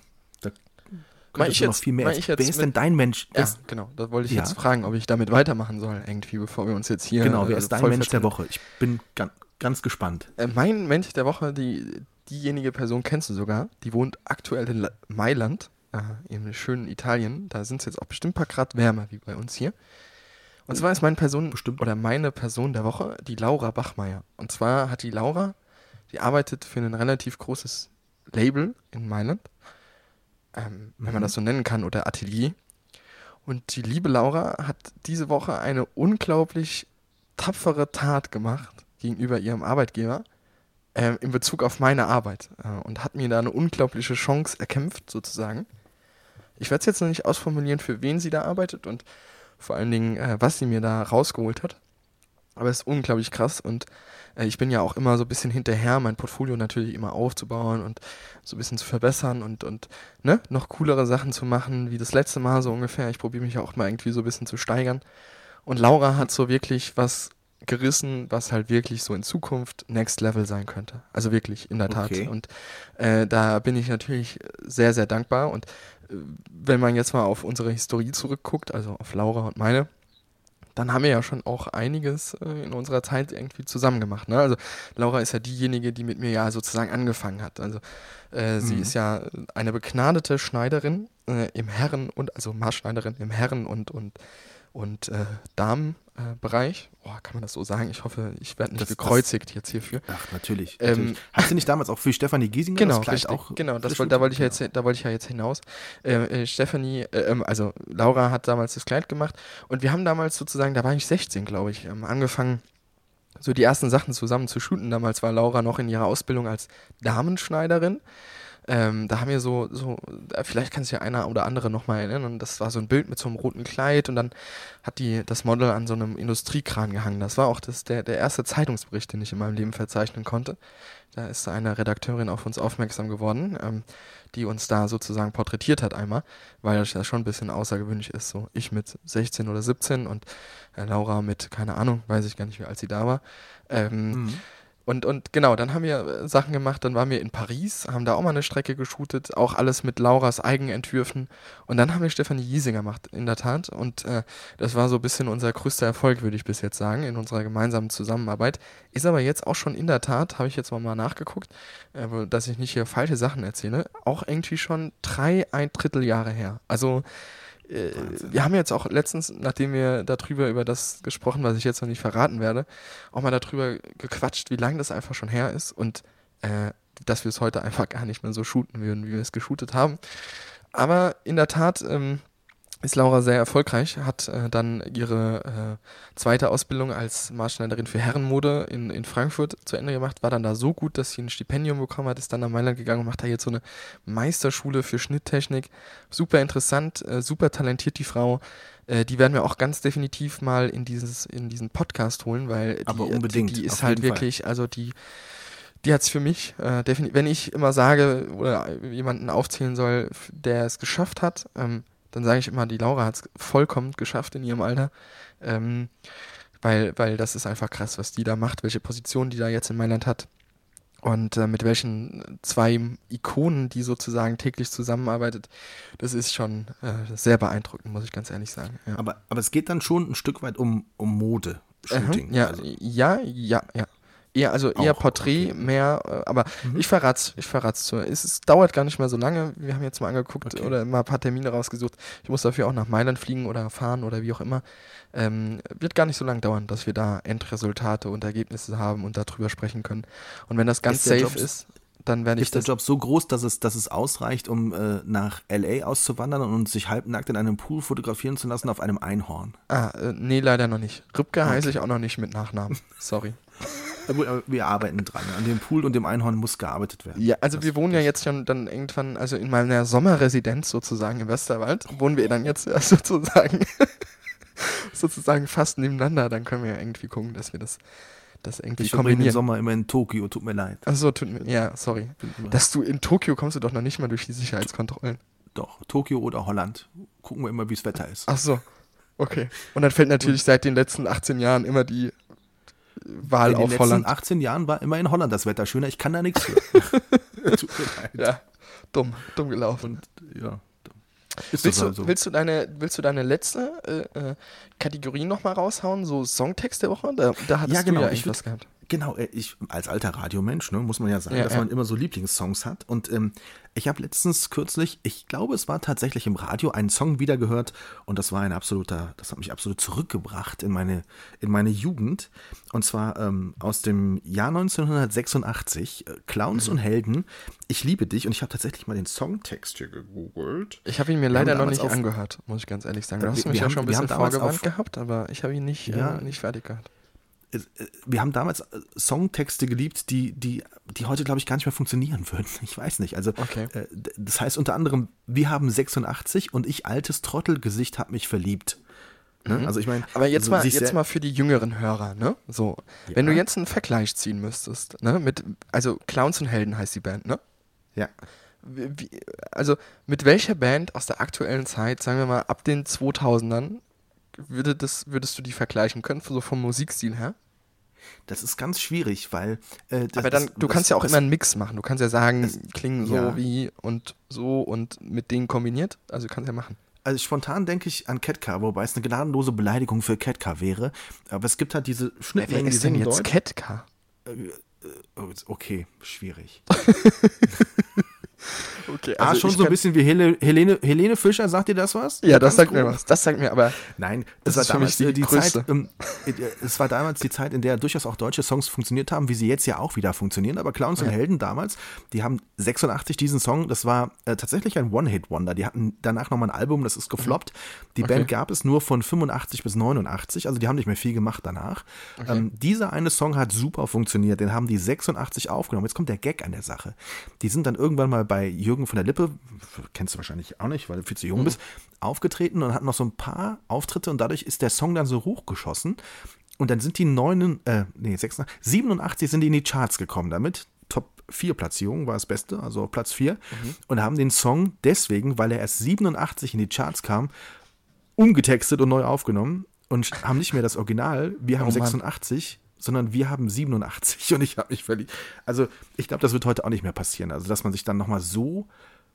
Könntest ich du noch jetzt- viel mehr. ich jetzt Wer ist denn dein Mensch? Ja, Das- genau. Da wollte ich Ja. jetzt fragen, ob ich damit weitermachen soll, irgendwie, bevor wir uns jetzt hier. Genau, wer äh, ist dein Mensch der. Woche? Ich bin ganz, ganz gespannt. Äh, mein Mensch der Woche, die, diejenige Person kennst du sogar, die wohnt aktuell in La Mailand, äh, im schönen Italien. Da sind es jetzt auch bestimmt ein paar Grad wärmer wie bei uns hier. Und zwar ist meine Person Bestimmt. oder meine Person der Woche die Laura Bachmeier. Und zwar hat die Laura, die arbeitet für ein relativ großes Label in Mailand. Ähm, wenn man das so nennen kann, oder Atelier. Und die liebe Laura hat diese Woche eine unglaublich tapfere Tat gemacht gegenüber ihrem Arbeitgeber äh, in Bezug auf meine Arbeit äh, und hat mir da eine unglaubliche Chance erkämpft, sozusagen. Ich werde es jetzt noch nicht ausformulieren, für wen sie da arbeitet und vor allen Dingen, äh, was sie mir da rausgeholt hat. Aber es ist unglaublich krass und äh, ich bin ja auch immer so ein bisschen hinterher, mein Portfolio natürlich immer aufzubauen und so ein bisschen zu verbessern und, und ne, noch coolere Sachen zu machen, wie das letzte Mal so ungefähr. Ich probiere mich auch mal irgendwie so ein bisschen zu steigern. Und Laura hat so wirklich was gerissen, was halt wirklich so in Zukunft Next Level sein könnte. Also wirklich, in der Tat. Okay. Und äh, da bin ich natürlich sehr, sehr dankbar. Und äh, wenn man jetzt mal auf unsere Historie zurückguckt, also auf Laura und meine, dann haben wir ja schon auch einiges äh, in unserer Zeit irgendwie zusammen gemacht. Ne? Also Laura ist ja diejenige, die mit mir ja sozusagen angefangen hat. Also äh, sie Mhm. ist ja eine begnadete Schneiderin äh, im Herren- und, also Maßschneiderin im Herren- und, und, und äh, Damenbereich. oh, kann man das so sagen? Ich hoffe, ich werde nicht Das- das- gekreuzigt jetzt hierfür. Ach, natürlich. Ähm, natürlich. Hast du nicht damals auch für Stefanie Giesinger Genau, das Kleid richtig. auch? genau, das da wollte ich ja jetzt, da wollte ich ja jetzt hinaus. Äh, äh, Stephanie, äh, ähm, also Laura hat damals das Kleid gemacht und wir haben damals sozusagen, da war ich 16, glaube ich, ähm, angefangen, so die ersten Sachen zusammen zu shooten. Damals war Laura noch in ihrer Ausbildung als Damenschneiderin. Ähm, da haben wir so, so, vielleicht kann sich ja einer oder andere nochmal erinnern, das war so ein Bild mit so einem roten Kleid und dann hat die das Model an so einem Industriekran gehangen. Das war auch das, der, der erste Zeitungsbericht, den ich in meinem Leben verzeichnen konnte. Da ist eine Redakteurin auf uns aufmerksam geworden, ähm, die uns da sozusagen porträtiert hat einmal, weil das ja schon ein bisschen außergewöhnlich ist. So ich mit 16 oder 17 und äh, Laura mit, keine Ahnung, weiß ich gar nicht, wie alt sie da war. Ähm, Mhm. Und, und genau, dann haben wir äh, Sachen gemacht, dann waren wir in Paris, haben da auch mal eine Strecke geshootet, auch alles mit Lauras Eigenentwürfen. Und dann haben wir Stefanie Giesinger gemacht, in der Tat. Und äh, das war so ein bisschen unser größter Erfolg, würde ich bis jetzt sagen, in unserer gemeinsamen Zusammenarbeit. Ist aber jetzt auch schon in der Tat, habe ich jetzt mal, nachgeguckt, äh, dass ich nicht hier falsche Sachen erzähle, auch irgendwie schon drei, ein Drittel Jahre her. Also äh, wir haben jetzt auch letztens, nachdem wir darüber über das gesprochen, was ich jetzt noch nicht verraten werde, auch mal darüber gequatscht, wie lange das einfach schon her ist und äh, dass wir es heute einfach gar nicht mehr so shooten würden, wie wir es geshootet haben. Aber in der Tat ähm, ist Laura sehr erfolgreich, hat äh, dann ihre äh, zweite Ausbildung als Maßschneiderin für Herrenmode in, in Frankfurt zu Ende gemacht, war dann da so gut, dass sie ein Stipendium bekommen hat, ist dann nach Mailand gegangen und macht da jetzt so eine Meisterschule für Schnitttechnik. Super interessant, äh, super talentiert die Frau. Äh, die werden wir auch ganz definitiv mal in dieses in diesen Podcast holen, weil die, Aber unbedingt, die, die ist halt jeden Fall. wirklich, also die die hat's für mich äh, definitiv, wenn ich immer sage oder jemanden aufzählen soll, der es geschafft hat, ähm, dann sage ich immer, die Laura hat's vollkommen geschafft in ihrem Alter. Ähm, weil, weil das ist einfach krass, was die da macht, welche Position die da jetzt in Mailand hat. Und äh, mit welchen zwei Ikonen die sozusagen täglich zusammenarbeitet, das ist schon äh, sehr beeindruckend, muss ich ganz ehrlich sagen. Ja, Aber, aber es geht dann schon ein Stück weit um, um Mode-Shooting. Mhm, ja, Also, ja, ja, ja. Eher, also eher Auch, Porträt, okay. mehr, äh, aber Mhm. ich verrat's, ich verrat's zu. Es, es dauert gar nicht mehr so lange. Wir haben jetzt mal angeguckt Okay. oder mal ein paar Termine rausgesucht. Ich muss dafür auch nach Mailand fliegen oder fahren oder wie auch immer. Ähm, wird gar nicht so lange dauern, dass wir da Endresultate und Ergebnisse haben und darüber sprechen können. Und wenn das ganz Ist safe Job- ist, dann werde ich ist der. Job so groß, dass es, dass es ausreicht, um äh, nach L.A. auszuwandern und sich halbnackt in einem Pool fotografieren zu lassen auf einem Einhorn? Ah, äh, nee, leider noch nicht. Rübke Okay. heiße ich auch noch nicht mit Nachnamen. Sorry. Wir arbeiten dran. An dem Pool und dem Einhorn muss gearbeitet werden. Ja, also Das- wir wohnen ja jetzt schon dann irgendwann, also in meiner Sommerresidenz sozusagen im Westerwald, wohnen wir dann jetzt ja [laughs] sozusagen, sozusagen fast nebeneinander. Dann können wir ja irgendwie gucken, dass wir das, das irgendwie Ich verbringe den kombinieren. Sommer immer in Tokio, tut mir leid. Achso, tut mir, ja, sorry. Dass du in Tokio kommst du doch noch nicht mal durch die Sicherheitskontrollen. Doch, Tokio oder Holland. Gucken wir immer, wie das Wetter ist. Ach so, okay. Und dann fällt natürlich seit den letzten 18 Jahren immer die Wahl in den auf letzten Holland. 18 Jahren war immer in Holland das Wetter schöner. Ich kann da nichts für. [laughs] tut mir leid. Ja, dumm, dumm gelaufen. Ja. Ist Willst du, also. willst du deine, willst du deine letzte äh, äh, Kategorie nochmal raushauen? So Songtext der Woche? Da, da hattest Ja, du genau, ja ich irgendwas gehabt. Genau, äh, ich als alter Radiomensch, ne, muss man ja sagen, Ja, dass ja. man immer so Lieblingssongs hat. Und ähm, ich habe letztens kürzlich, ich glaube, es war tatsächlich im Radio, einen Song wiedergehört und das war ein absoluter, das hat mich absolut zurückgebracht in meine, in meine Jugend. Und zwar ähm, aus dem Jahr 1986, äh, Clowns Mhm. und Helden, Ich liebe dich. Und ich habe tatsächlich mal den Songtext hier gegoogelt. Ich habe ihn mir Wir leider noch nicht auf- angehört, muss ich ganz ehrlich sagen. Du Wir- hast wir mich ja haben- schon ein wir bisschen auf- gehabt, aber ich habe ihn nicht, Ja. äh, nicht fertig gehabt. Äh, wir haben damals äh, Songtexte geliebt, die, die, die heute, glaube ich, gar nicht mehr funktionieren [laughs] würden. Ich weiß nicht. Also, Okay. äh, das heißt unter anderem, wir haben 86 und ich, altes Trottelgesicht, hab mich verliebt. Ne? Also, ich meine. Mhm. Aber jetzt also mal, jetzt mal für die jüngeren Hörer, ne? So, wenn du jetzt einen Vergleich ziehen müsstest, ne? Mit, also Clowns und Helden heißt die Band, ne? Ja. Wie- also mit welcher Band aus der aktuellen Zeit, sagen wir mal ab den 2000ern, würde das, würdest du die vergleichen können, so vom Musikstil her? Das ist ganz schwierig, weil. Äh, das, Aber dann, das, du das, kannst ja auch das, immer einen Mix machen. Du kannst ja sagen, das- klingen so ja. wie und so und mit denen kombiniert. Also kannst ja machen. Also spontan denke ich an Ketka, wobei es eine gnadenlose Beleidigung für Ketka wäre. Aber es gibt halt diese Schnittmengen, wer ist denn jetzt. Ketka? Oh, Okay, schwierig. [laughs] Okay, ah, schon ich so ein bisschen wie Hele, Helene, Helene Fischer, sagt dir das was? Ja, das Ganz sagt mir grob. was. Das sagt mir aber. Nein, Das war damals die äh, die größte. Zeit, ähm, äh, es war damals die Zeit, in der durchaus auch deutsche Songs funktioniert haben, wie sie jetzt ja auch wieder funktionieren. Aber Clowns und Helden damals, die haben 86 diesen Song, das war äh, tatsächlich ein One-Hit-Wonder. Die hatten danach nochmal ein Album, das ist gefloppt. Die Okay. Band gab es nur von 85 bis 89, also die haben nicht mehr viel gemacht danach. Ähm, dieser eine Song hat super funktioniert, den haben die 86 aufgenommen. Jetzt kommt der Gag an der Sache. Die sind dann irgendwann mal bei Jürgen von der Lippe, kennst du wahrscheinlich auch nicht, weil du viel zu jung bist, aufgetreten und hatten noch so ein paar Auftritte und dadurch ist der Song dann so hochgeschossen. Und dann sind die neun, äh, nee, 86, 87 sind die in die Charts gekommen damit. Top 4 Platzierung war das Beste, also Platz 4. Und haben den Song deswegen, weil er erst 87 in die Charts kam, umgetextet und neu aufgenommen und haben nicht mehr das Original, wir haben Oh Mann. 86, sondern wir haben 87 und ich habe mich verliebt. Also ich glaube, das wird heute auch nicht mehr passieren. Also dass man sich dann nochmal so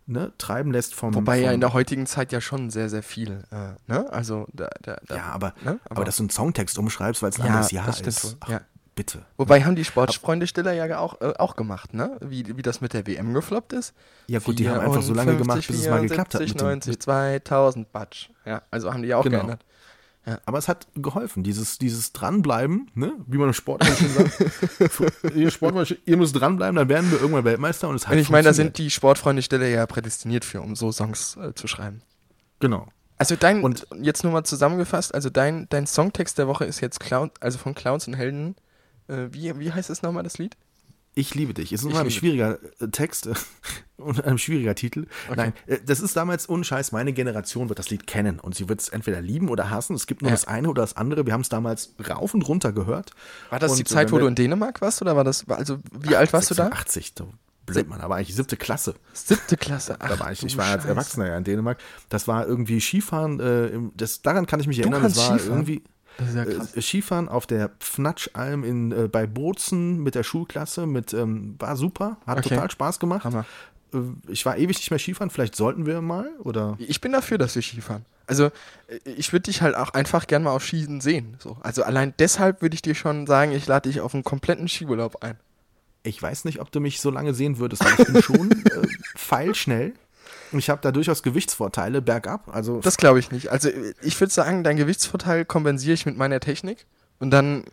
ne, treiben lässt vom... Wobei vom, ja in der heutigen Zeit ja schon sehr, sehr viel. Äh, ne? Also da, da, da, Ja, aber, ne? aber, dass du einen Songtext umschreibst, weil es ein Ja, anderes Jahr ist. Ach, ja. bitte. Wobei haben die Sportfreunde Stiller ja auch, äh, auch gemacht, ne? Wie, wie das mit der WM gefloppt ist. Ja gut, die haben einfach so lange gemacht, bis es mal geklappt hat. 54, Mit dem, 90, 2000 Batsch. Ja, also haben die ja auch Genau. geändert. Aber es hat geholfen, dieses, dieses Dranbleiben, ne? wie man im Sport schon sagt. [laughs] ihr Sportmensch, ihr müsst dranbleiben, dann werden wir irgendwann Weltmeister und es hat Und ich meine, da sind die Sportfreunde Stiller ja prädestiniert für, um so Songs äh, zu schreiben. Genau. Also dein, Und- jetzt nur mal zusammengefasst, also dein, dein Songtext der Woche ist jetzt Clown, also von Clowns und Helden. Äh, wie, wie heißt es nochmal, das Lied? Ich liebe dich. Ist ein Ich unheimlich schwieriger äh, Text [laughs] und ein schwieriger Titel. Nein, äh, das ist damals ohne Scheiß, meine Generation wird das Lied kennen und sie wird es entweder lieben oder hassen. Es gibt nur Ja. das eine oder das andere. Wir haben es damals rauf und runter gehört. War das Und, die äh, Zeit, wo du in Dänemark warst oder war das, war- also wie alt warst du da? 86, du Blödmann, aber eigentlich siebte Klasse. Siebte Klasse. Da war ich, du ich war als. Erwachsener ja in Dänemark. Das war irgendwie Skifahren, äh, das, daran kann ich mich erinnern. kannst das war Skifahren? irgendwie ja krass. äh, Skifahren auf der Pfnatschalm in, äh, bei Bozen mit der Schulklasse. Mit, ähm, war super, hat Okay. total Spaß gemacht. Hammer. Äh, Ich war ewig nicht mehr Skifahren, vielleicht sollten wir mal, oder? Ich bin dafür, dass wir Skifahren. Also, äh, ich würde dich halt auch einfach gern mal auf Skien sehen. So. Also, allein deshalb würde ich dir schon sagen, ich lade dich auf einen kompletten Skiurlaub ein. Ich weiß nicht, ob du mich so lange sehen würdest, weil ich bin schon [laughs] äh, feilschnell. Und ich habe da durchaus Gewichtsvorteile bergab. Also Das glaube ich nicht. Also, ich würde sagen, deinen Gewichtsvorteil kompensiere ich mit meiner Technik. Und dann,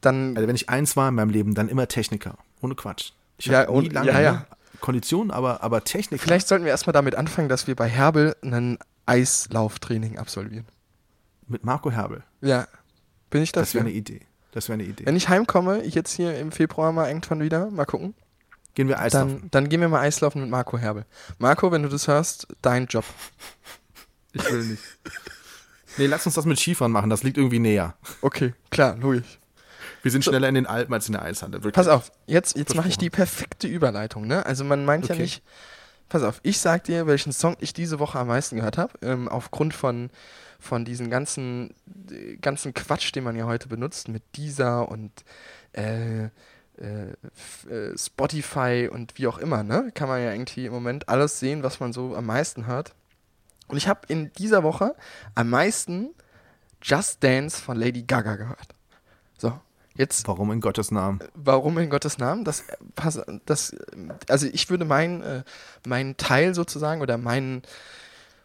dann Also wenn ich eins war in meinem Leben, dann immer Techniker. Ohne Quatsch. Ich Ja, hab nie und- lange ja, ja. ne, Kondition, aber, aber Technik. vielleicht sollten wir erstmal damit anfangen, dass wir bei Herbel einen Eislauftraining absolvieren. Mit Marco Herbel. Ja, bin ich Das wäre dafür. eine Idee. Das wäre eine Idee. Wenn ich heimkomme, jetzt hier im Februar mal irgendwann wieder, mal gucken, Gehen wir Eislaufen. dann, dann gehen wir mal Eislaufen mit Marco Herbel. Marco, wenn du das hörst, dein Job. Ich will nicht. Nee, lass uns das mit Skifahren machen. Das liegt irgendwie näher. Okay, klar, logisch. Wir sind schneller in den Alpen als in der Eishalle. Wirklich. Pass auf, jetzt, jetzt mache ich die perfekte Überleitung, ne? Also man meint ja Okay. nicht. Pass auf, ich sag dir, welchen Song ich diese Woche am meisten gehört habe, ähm, aufgrund von, von diesen ganzen, äh, ganzen Quatsch, den man ja heute benutzt, mit Deezer und äh, äh, äh, Spotify und wie auch immer, ne? Kann man ja irgendwie im Moment alles sehen, was man so am meisten hört. Und ich habe in dieser Woche am meisten Just Dance von Lady Gaga gehört. So, Jetzt, Warum in Gottes Namen? warum in Gottes Namen? Das, pass- das, also ich würde mein, äh, mein Teil sozusagen oder mein,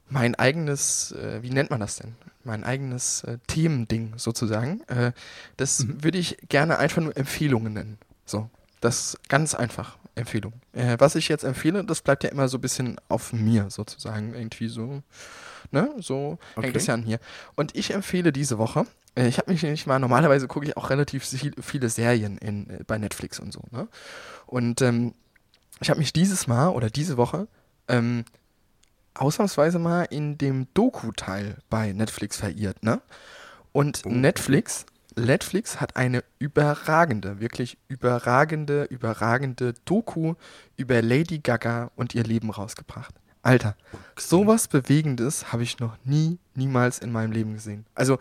mein eigenes, äh, wie nennt man das denn? Mein eigenes äh, Themending sozusagen, äh, das würde ich gerne einfach nur Empfehlungen nennen. So, das ist ganz einfach, Empfehlung. Äh, was ich jetzt empfehle, das bleibt ja immer so ein bisschen auf mir sozusagen, irgendwie so, ne, so Okay. hängt es ja an mir. Und ich empfehle diese Woche, äh, ich habe mich nämlich mal, normalerweise gucke ich auch relativ viel- viele Serien in, äh, bei Netflix und so, ne? Und ähm, ich habe mich dieses Mal oder diese Woche ähm, ausnahmsweise mal in dem Doku-Teil bei Netflix verirrt, ne? Und Oh. Netflix, Netflix hat eine überragende, wirklich überragende, überragende Doku über Lady Gaga und ihr Leben rausgebracht. Alter, sowas Bewegendes habe ich noch nie, niemals in meinem Leben gesehen. Also, äh,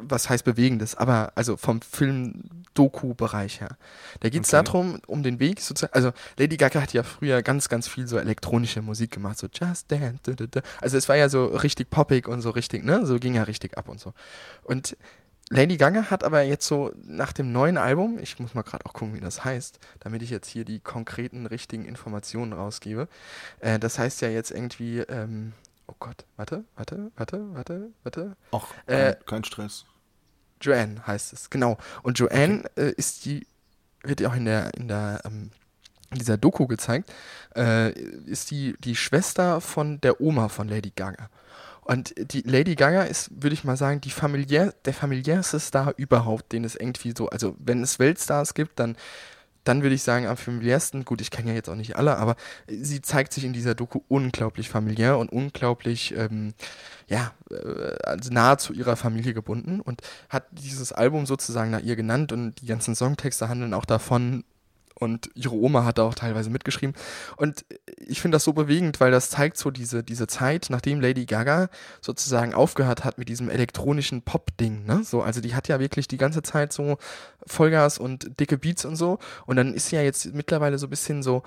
was heißt Bewegendes? Aber also vom Film-Doku-Bereich her. Da geht es Okay. darum, um den Weg sozusagen. Also, Lady Gaga hat ja früher ganz, ganz viel so elektronische Musik gemacht, so Just Dance. da, da, da. Also, es war ja so richtig poppig und so richtig, ne? So ging ja richtig ab und so. Und Lady Gaga hat aber jetzt so nach dem neuen Album, ich muss mal gerade auch gucken, wie das heißt, damit ich jetzt hier die konkreten, richtigen Informationen rausgebe. Äh, das heißt ja jetzt irgendwie, ähm, oh Gott, warte, warte, warte, warte, warte. Ach, Äh, kein, kein Stress. Joanne heißt es, genau. Und Joanne äh, ist die, wird ja auch in der, in der, ähm, in dieser Doku gezeigt, äh, ist die, die Schwester von der Oma von Lady Gaga. Und die Lady Gaga ist, würde ich mal sagen, die familiär, der familiärste Star überhaupt, den es irgendwie so, also wenn es Weltstars gibt, dann, dann würde ich sagen, am familiärsten, gut, ich kenne ja jetzt auch nicht alle, aber sie zeigt sich in dieser Doku unglaublich familiär und unglaublich, ähm, ja, äh, also nahe zu ihrer Familie gebunden und hat dieses Album sozusagen nach ihr genannt und die ganzen Songtexte handeln auch davon und ihre Oma hat da auch teilweise mitgeschrieben. Und ich finde das so bewegend, weil das zeigt so diese, diese Zeit, nachdem Lady Gaga sozusagen aufgehört hat mit diesem elektronischen Pop-Ding, ne? So, also die hat ja wirklich die ganze Zeit so Vollgas und dicke Beats und so. Und dann ist sie ja jetzt mittlerweile so ein bisschen so,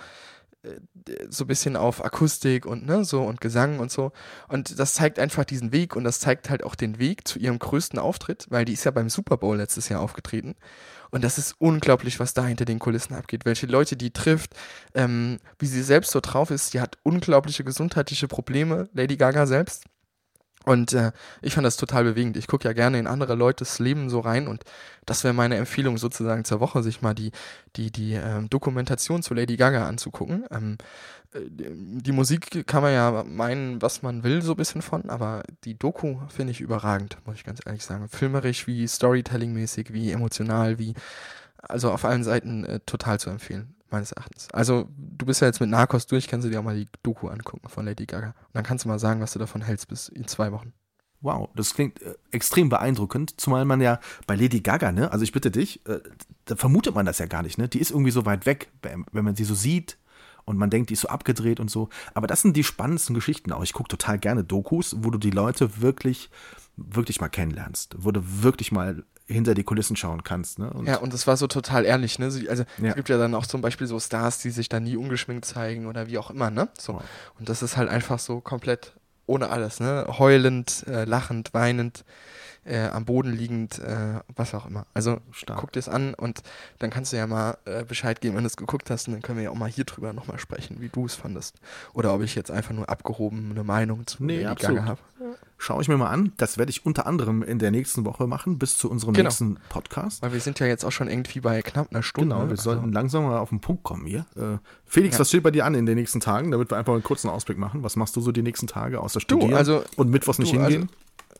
so ein bisschen auf Akustik und ne, so und Gesang und so. Und das zeigt einfach diesen Weg und das zeigt halt auch den Weg zu ihrem größten Auftritt, weil die ist ja beim Super Bowl letztes Jahr aufgetreten. Und das ist unglaublich, was da hinter den Kulissen abgeht. Welche Leute die trifft, ähm, wie sie selbst so drauf ist. Die hat unglaubliche gesundheitliche Probleme, Lady Gaga selbst. Und äh, ich fand das total bewegend. Ich gucke ja gerne in andere Leutes Leben so rein und das wäre meine Empfehlung sozusagen zur Woche, sich mal die, die, die ähm, Dokumentation zu Lady Gaga anzugucken. Ähm, äh, die Musik kann man ja meinen, was man will, so ein bisschen von, aber die Doku finde ich überragend, muss ich ganz ehrlich sagen. Filmerisch, wie Storytelling-mäßig, wie emotional, wie also auf allen Seiten äh, total zu empfehlen, meines Erachtens. Also, du bist ja jetzt mit Narcos durch, kannst du dir auch mal die Doku angucken von Lady Gaga. Und dann kannst du mal sagen, was du davon hältst bis in zwei Wochen. Wow, das klingt äh, extrem beeindruckend, zumal man ja bei Lady Gaga, ne, also ich bitte dich, äh, da vermutet man das ja gar nicht, ne? Die ist irgendwie so weit weg, wenn man sie so sieht und man denkt, die ist so abgedreht und so. Aber das sind die spannendsten Geschichten auch. Ich gucke total gerne Dokus, wo du die Leute wirklich, wirklich mal kennenlernst, wo du wirklich mal hinter die Kulissen schauen kannst, ne? Und Ja, und das war so total ehrlich, ne? Also Ja. es gibt ja dann auch zum Beispiel so Stars, die sich dann nie ungeschminkt zeigen oder wie auch immer, ne? So. Wow. Und das ist halt einfach so komplett ohne alles, ne? Heulend, äh, lachend, weinend, äh, am Boden liegend, äh, was auch immer. Also Stark. guck dir es an und dann kannst du ja mal äh, Bescheid geben, wenn du es geguckt hast und dann können wir ja auch mal hier drüber nochmal sprechen, wie du es fandest. Oder ob ich jetzt einfach nur abgehoben eine Meinung zu Nee, Lady. Gaga habe. Schaue ich mir mal an. Das werde ich unter anderem in der nächsten Woche machen, bis zu unserem Genau. nächsten Podcast. Weil wir sind ja jetzt auch schon irgendwie bei knapp einer Stunde. Genau, wir also- sollten langsam mal auf den Punkt kommen hier. Äh, Felix, Ja. was steht bei dir an in den nächsten Tagen, damit wir einfach einen kurzen Ausblick machen? Was machst du so die nächsten Tage außer Studieren also- und Mittwochs nicht du, also- hingehen?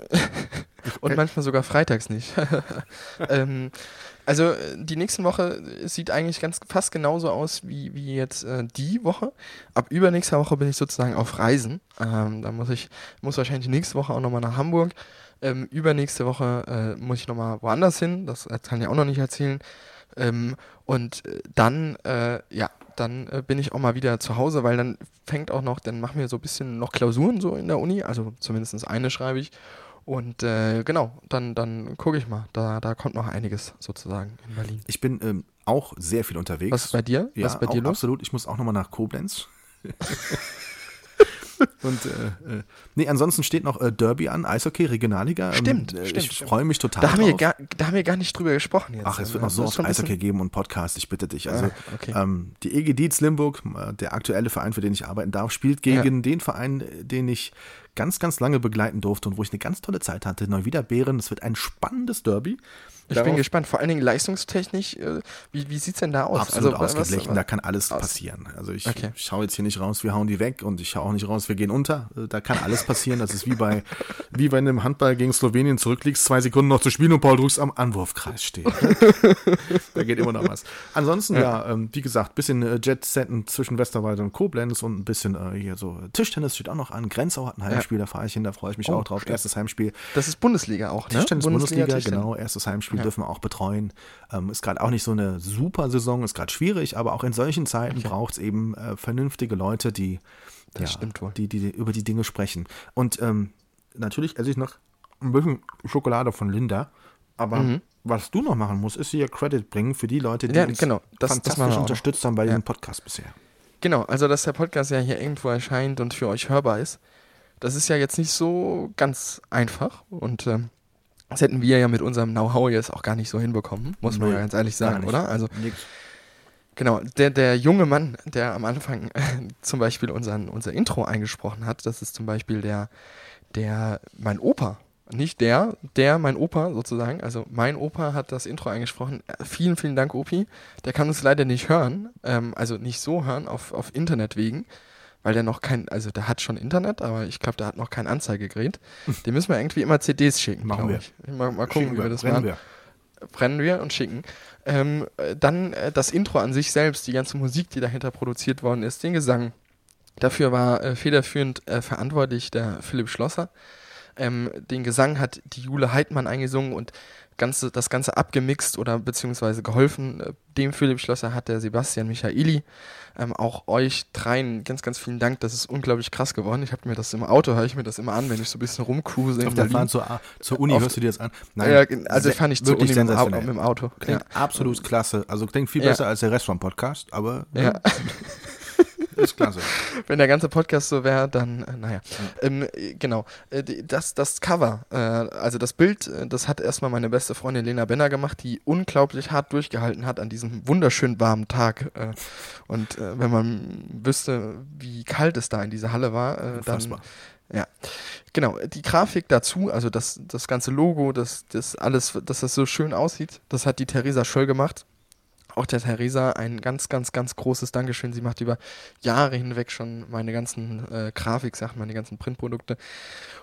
[laughs] Und manchmal sogar freitags nicht. [laughs] ähm, also äh, die nächste Woche sieht eigentlich ganz fast genauso aus wie, wie jetzt äh, die Woche. Ab übernächster Woche bin ich sozusagen auf Reisen. Ähm, da muss ich muss wahrscheinlich nächste Woche auch nochmal nach Hamburg. Ähm, übernächste Woche äh, muss ich nochmal woanders hin. Das kann ich auch noch nicht erzählen. Ähm, und äh, dann, äh, ja, dann äh, bin ich auch mal wieder zu Hause, weil dann fängt auch noch, dann machen wir so ein bisschen noch Klausuren so in der Uni. Also zumindest eine schreibe ich. Und äh, genau, dann, dann gucke ich mal. Da, da kommt noch einiges sozusagen in Berlin. Ich bin ähm, auch sehr viel unterwegs. Was ist bei dir? Ja, Was ist bei dir los? absolut. Ich muss auch nochmal nach Koblenz. [laughs] Und äh, äh, nee, ansonsten steht noch äh, Derby an, Eishockey, Regionalliga. Ähm, Stimmt, äh, stimmt, Ich stimmt. freue mich total Da haben, wir drauf. gar, da haben wir gar nicht drüber gesprochen jetzt. Ach, es wird noch so oft Eishockey geben und Podcast, ich bitte dich. Also Ah, okay. ähm, die EG Dietz Limburg, äh, der aktuelle Verein, für den ich arbeiten darf, spielt gegen den Verein, den ich ganz, ganz lange begleiten durfte und wo ich eine ganz tolle Zeit hatte. Neuwieder Bären, es wird ein spannendes Derby. Ich bin Darauf- gespannt, vor allen Dingen leistungstechnisch, äh, wie, wie sieht es denn da aus? Absolut was- ausgeglichen, da kann alles aus- passieren. Also ich Okay. schaue jetzt hier nicht raus, wir hauen die weg und ich schaue auch nicht raus, wir gehen unter. Äh, Da kann alles passieren. Das ist wie bei, [laughs] wie wenn du im Handball gegen Slowenien zurückliegst, zwei Sekunden noch zu spielen und Paul Drucks am Anwurfkreis steht. [laughs] da geht immer noch was. Ansonsten, ja, ähm, wie gesagt, bisschen äh, Jet-Setten zwischen Westerwalde und Koblenz und ein bisschen äh, hier so Tischtennis steht auch noch an. Grenzau hat ein Heimspiel, da fahre ich hin, da freue ich mich Oh, auch drauf. Erstes Heimspiel. Das ist Bundesliga auch, ne? Tischtennis. genau, erstes Heimspiel dürfen wir auch betreuen. Ähm, ist gerade auch nicht so eine super Saison, ist gerade schwierig, aber auch in solchen Zeiten braucht es eben äh, vernünftige Leute, die, Das stimmt wohl. die, die über die Dinge sprechen. Und ähm, natürlich esse ich noch ein bisschen Schokolade von Linda, aber was du noch machen musst, ist hier Credit bringen für die Leute, die Mhm. Ja, uns genau, das- das fantastisch noch. unterstützt haben bei Ja. diesem Podcast bisher. Genau, also dass der Podcast ja hier irgendwo erscheint und für euch hörbar ist, das ist ja jetzt nicht so ganz einfach und ähm, das hätten wir ja mit unserem Know-how jetzt auch gar nicht so hinbekommen, muss man ja ganz ehrlich sagen, oder? Also Nix. Genau, der, der junge Mann, der am Anfang äh, [laughs] zum Beispiel unseren, unser Intro eingesprochen hat, das ist zum Beispiel der, der, mein Opa, nicht der, der, mein Opa sozusagen, also mein Opa hat das Intro eingesprochen. Vielen, vielen Dank, Opi. Der kann uns leider nicht hören, ähm, also nicht so hören, auf, auf Internet wegen, weil der noch kein, also der hat schon Internet, aber ich glaube, der hat noch kein Anzeigegerät. Dem müssen wir irgendwie immer CDs schicken, Machen glaub wir. ich. Mal, mal gucken, Schicken wie wir das brennen machen wir. brennen wir und schicken. Ähm, äh, dann äh, das Intro an sich selbst, die ganze Musik, die dahinter produziert worden ist, den Gesang. Dafür war äh, federführend äh, verantwortlich der Philipp Schlosser. Ähm, den Gesang hat die Jule Heidmann eingesungen und ganze, das Ganze abgemixt oder beziehungsweise geholfen. Äh, dem Philipp Schlosser hat der Sebastian Michaeli. Ähm, auch euch dreien ganz, ganz vielen Dank. Das ist unglaublich krass geworden. Ich habe mir das im Auto, höre ich mir das immer an, wenn ich so ein bisschen rumcruise Auf der. Fahrt zur, zur Uni Auf- hörst du dir das an? ja, also fand ich zur wirklich Uni mit dem, Auto. Klingt Ja. absolut klasse. Also klingt viel Ja. besser als der Rest vom Podcast, aber ne, Ja. [laughs] ist klasse. [laughs] Wenn der ganze Podcast so wäre, dann, äh, naja. Ähm, äh, genau. Äh, das, das Cover, äh, also das Bild, das hat erstmal meine beste Freundin Lena Benner gemacht, die unglaublich hart durchgehalten hat an diesem wunderschön warmen Tag. Äh, und wenn man wüsste, wie kalt es da in dieser Halle war, dann. Ja, genau. Die Grafik dazu, also das, das ganze Logo, das, das alles, dass das so schön aussieht, das hat die Theresa Schöll gemacht. Auch der Theresa ein ganz, ganz, ganz großes Dankeschön. Sie macht über Jahre hinweg schon meine ganzen äh, Grafiksachen, meine ganzen Printprodukte.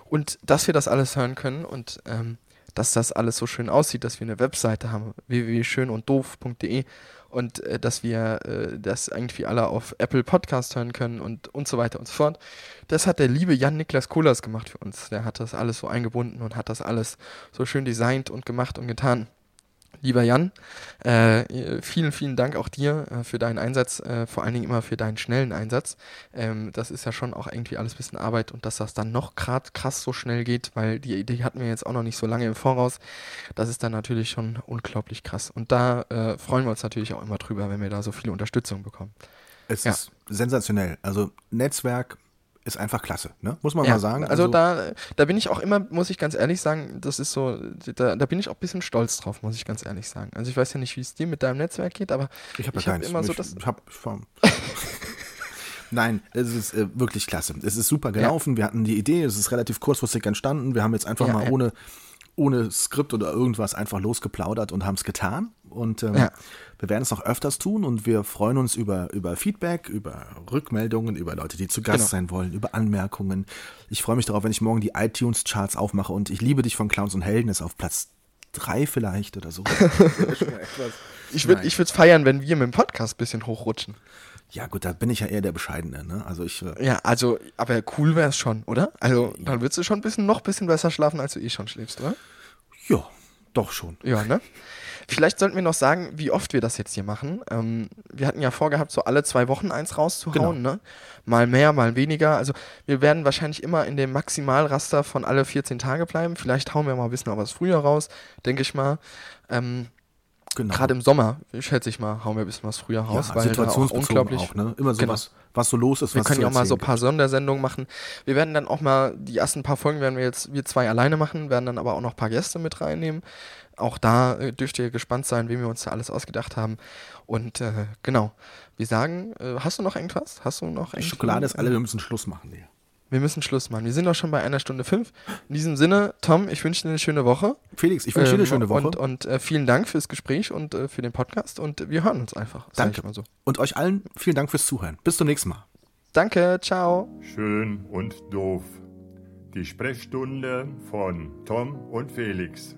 Und dass wir das alles hören können und ähm, dass das alles so schön aussieht, dass wir eine Webseite haben, www.schönunddoof.de und äh, dass wir äh, das irgendwie alle auf Apple Podcast hören können und, und so weiter und so fort. Das hat der liebe Jan-Niklas Kohlers gemacht für uns. Der hat das alles so eingebunden und hat das alles so schön designt und gemacht und getan. Lieber Jan, äh, vielen, vielen Dank auch dir äh, für deinen Einsatz, äh, vor allen Dingen immer für deinen schnellen Einsatz. Ähm, das ist ja schon auch irgendwie alles ein bisschen Arbeit und dass das dann noch grad krass so schnell geht, weil die Idee hatten wir jetzt auch noch nicht so lange im Voraus. Das ist dann natürlich schon unglaublich krass. Und da äh, freuen wir uns natürlich auch immer drüber, wenn wir da so viel Unterstützung bekommen. Es Ja. ist sensationell. Also Netzwerk ist einfach klasse, ne? muss man Ja, mal sagen. Also, da, da bin ich auch immer, muss ich ganz ehrlich sagen, das ist so, da, da bin ich auch ein bisschen stolz drauf, muss ich ganz ehrlich sagen. Also ich weiß ja nicht, wie es dir mit deinem Netzwerk geht, aber ich habe ja ich hab immer so das- ich hab, [laughs] Nein, es ist äh, wirklich klasse. Es ist super gelaufen. Wir hatten die Idee, es ist relativ kurzfristig entstanden. Wir haben jetzt einfach Ja, mal ja. ohne, ohne Skript oder irgendwas einfach losgeplaudert und haben es getan. Und ähm, Ja. wir werden es noch öfters tun und wir freuen uns über, über Feedback, über Rückmeldungen, über Leute, die zu Gast Genau. sein wollen, über Anmerkungen. Ich freue mich darauf, wenn ich morgen die iTunes-Charts aufmache und ich liebe dich von Clowns und Helden ist auf Platz drei vielleicht oder so. [laughs] ich würde würd's feiern, wenn wir mit dem Podcast ein bisschen hochrutschen. Ja gut, da bin ich ja eher der Bescheidene. Ne? Also ich äh, Ja, also, aber cool wäre es schon, oder? Also, dann würdest du schon ein bisschen, noch ein bisschen besser schlafen, als du eh schon schläfst, oder? Ja, doch schon. Ja, ne? Vielleicht sollten wir noch sagen, wie oft wir das jetzt hier machen. Ähm, wir hatten ja vorgehabt, so alle zwei Wochen eins rauszuhauen, ne? Mal mehr, mal weniger. Also wir werden wahrscheinlich immer in dem Maximalraster von alle 14 Tage bleiben. Vielleicht hauen wir mal ein bisschen was früher raus, denke ich mal. Ähm, Genau. Gerade im Sommer, schätze ich mal, hauen wir ein bisschen was früher raus, ja, weil da auch situationsbezogen unglaublich auch, ne? Immer so Genau. was, was so los ist, Wir können ja auch mal so ein paar Sondersendungen machen. Wir werden dann auch mal, die ersten paar Folgen werden wir jetzt wir zwei alleine machen, werden dann aber auch noch ein paar Gäste mit reinnehmen. Auch da äh, dürft ihr gespannt sein, wem wir uns da alles ausgedacht haben. Und äh, genau, wir sagen, äh, hast du noch irgendwas? Hast du noch Schokolade ist alle, wir müssen Schluss machen. Nee. Wir müssen Schluss machen. Wir sind doch schon bei einer Stunde fünf. In diesem Sinne, Tom, ich wünsche dir eine schöne Woche. Felix, ich wünsche dir eine Ähm, schöne Woche. Und, und äh, vielen Dank fürs Gespräch und äh, für den Podcast. Und wir hören uns einfach. Danke. Ich mal so. Und euch allen vielen Dank fürs Zuhören. Bis zum nächsten Mal. Danke, ciao. Schön und doof. Die Sprechstunde von Tom und Felix.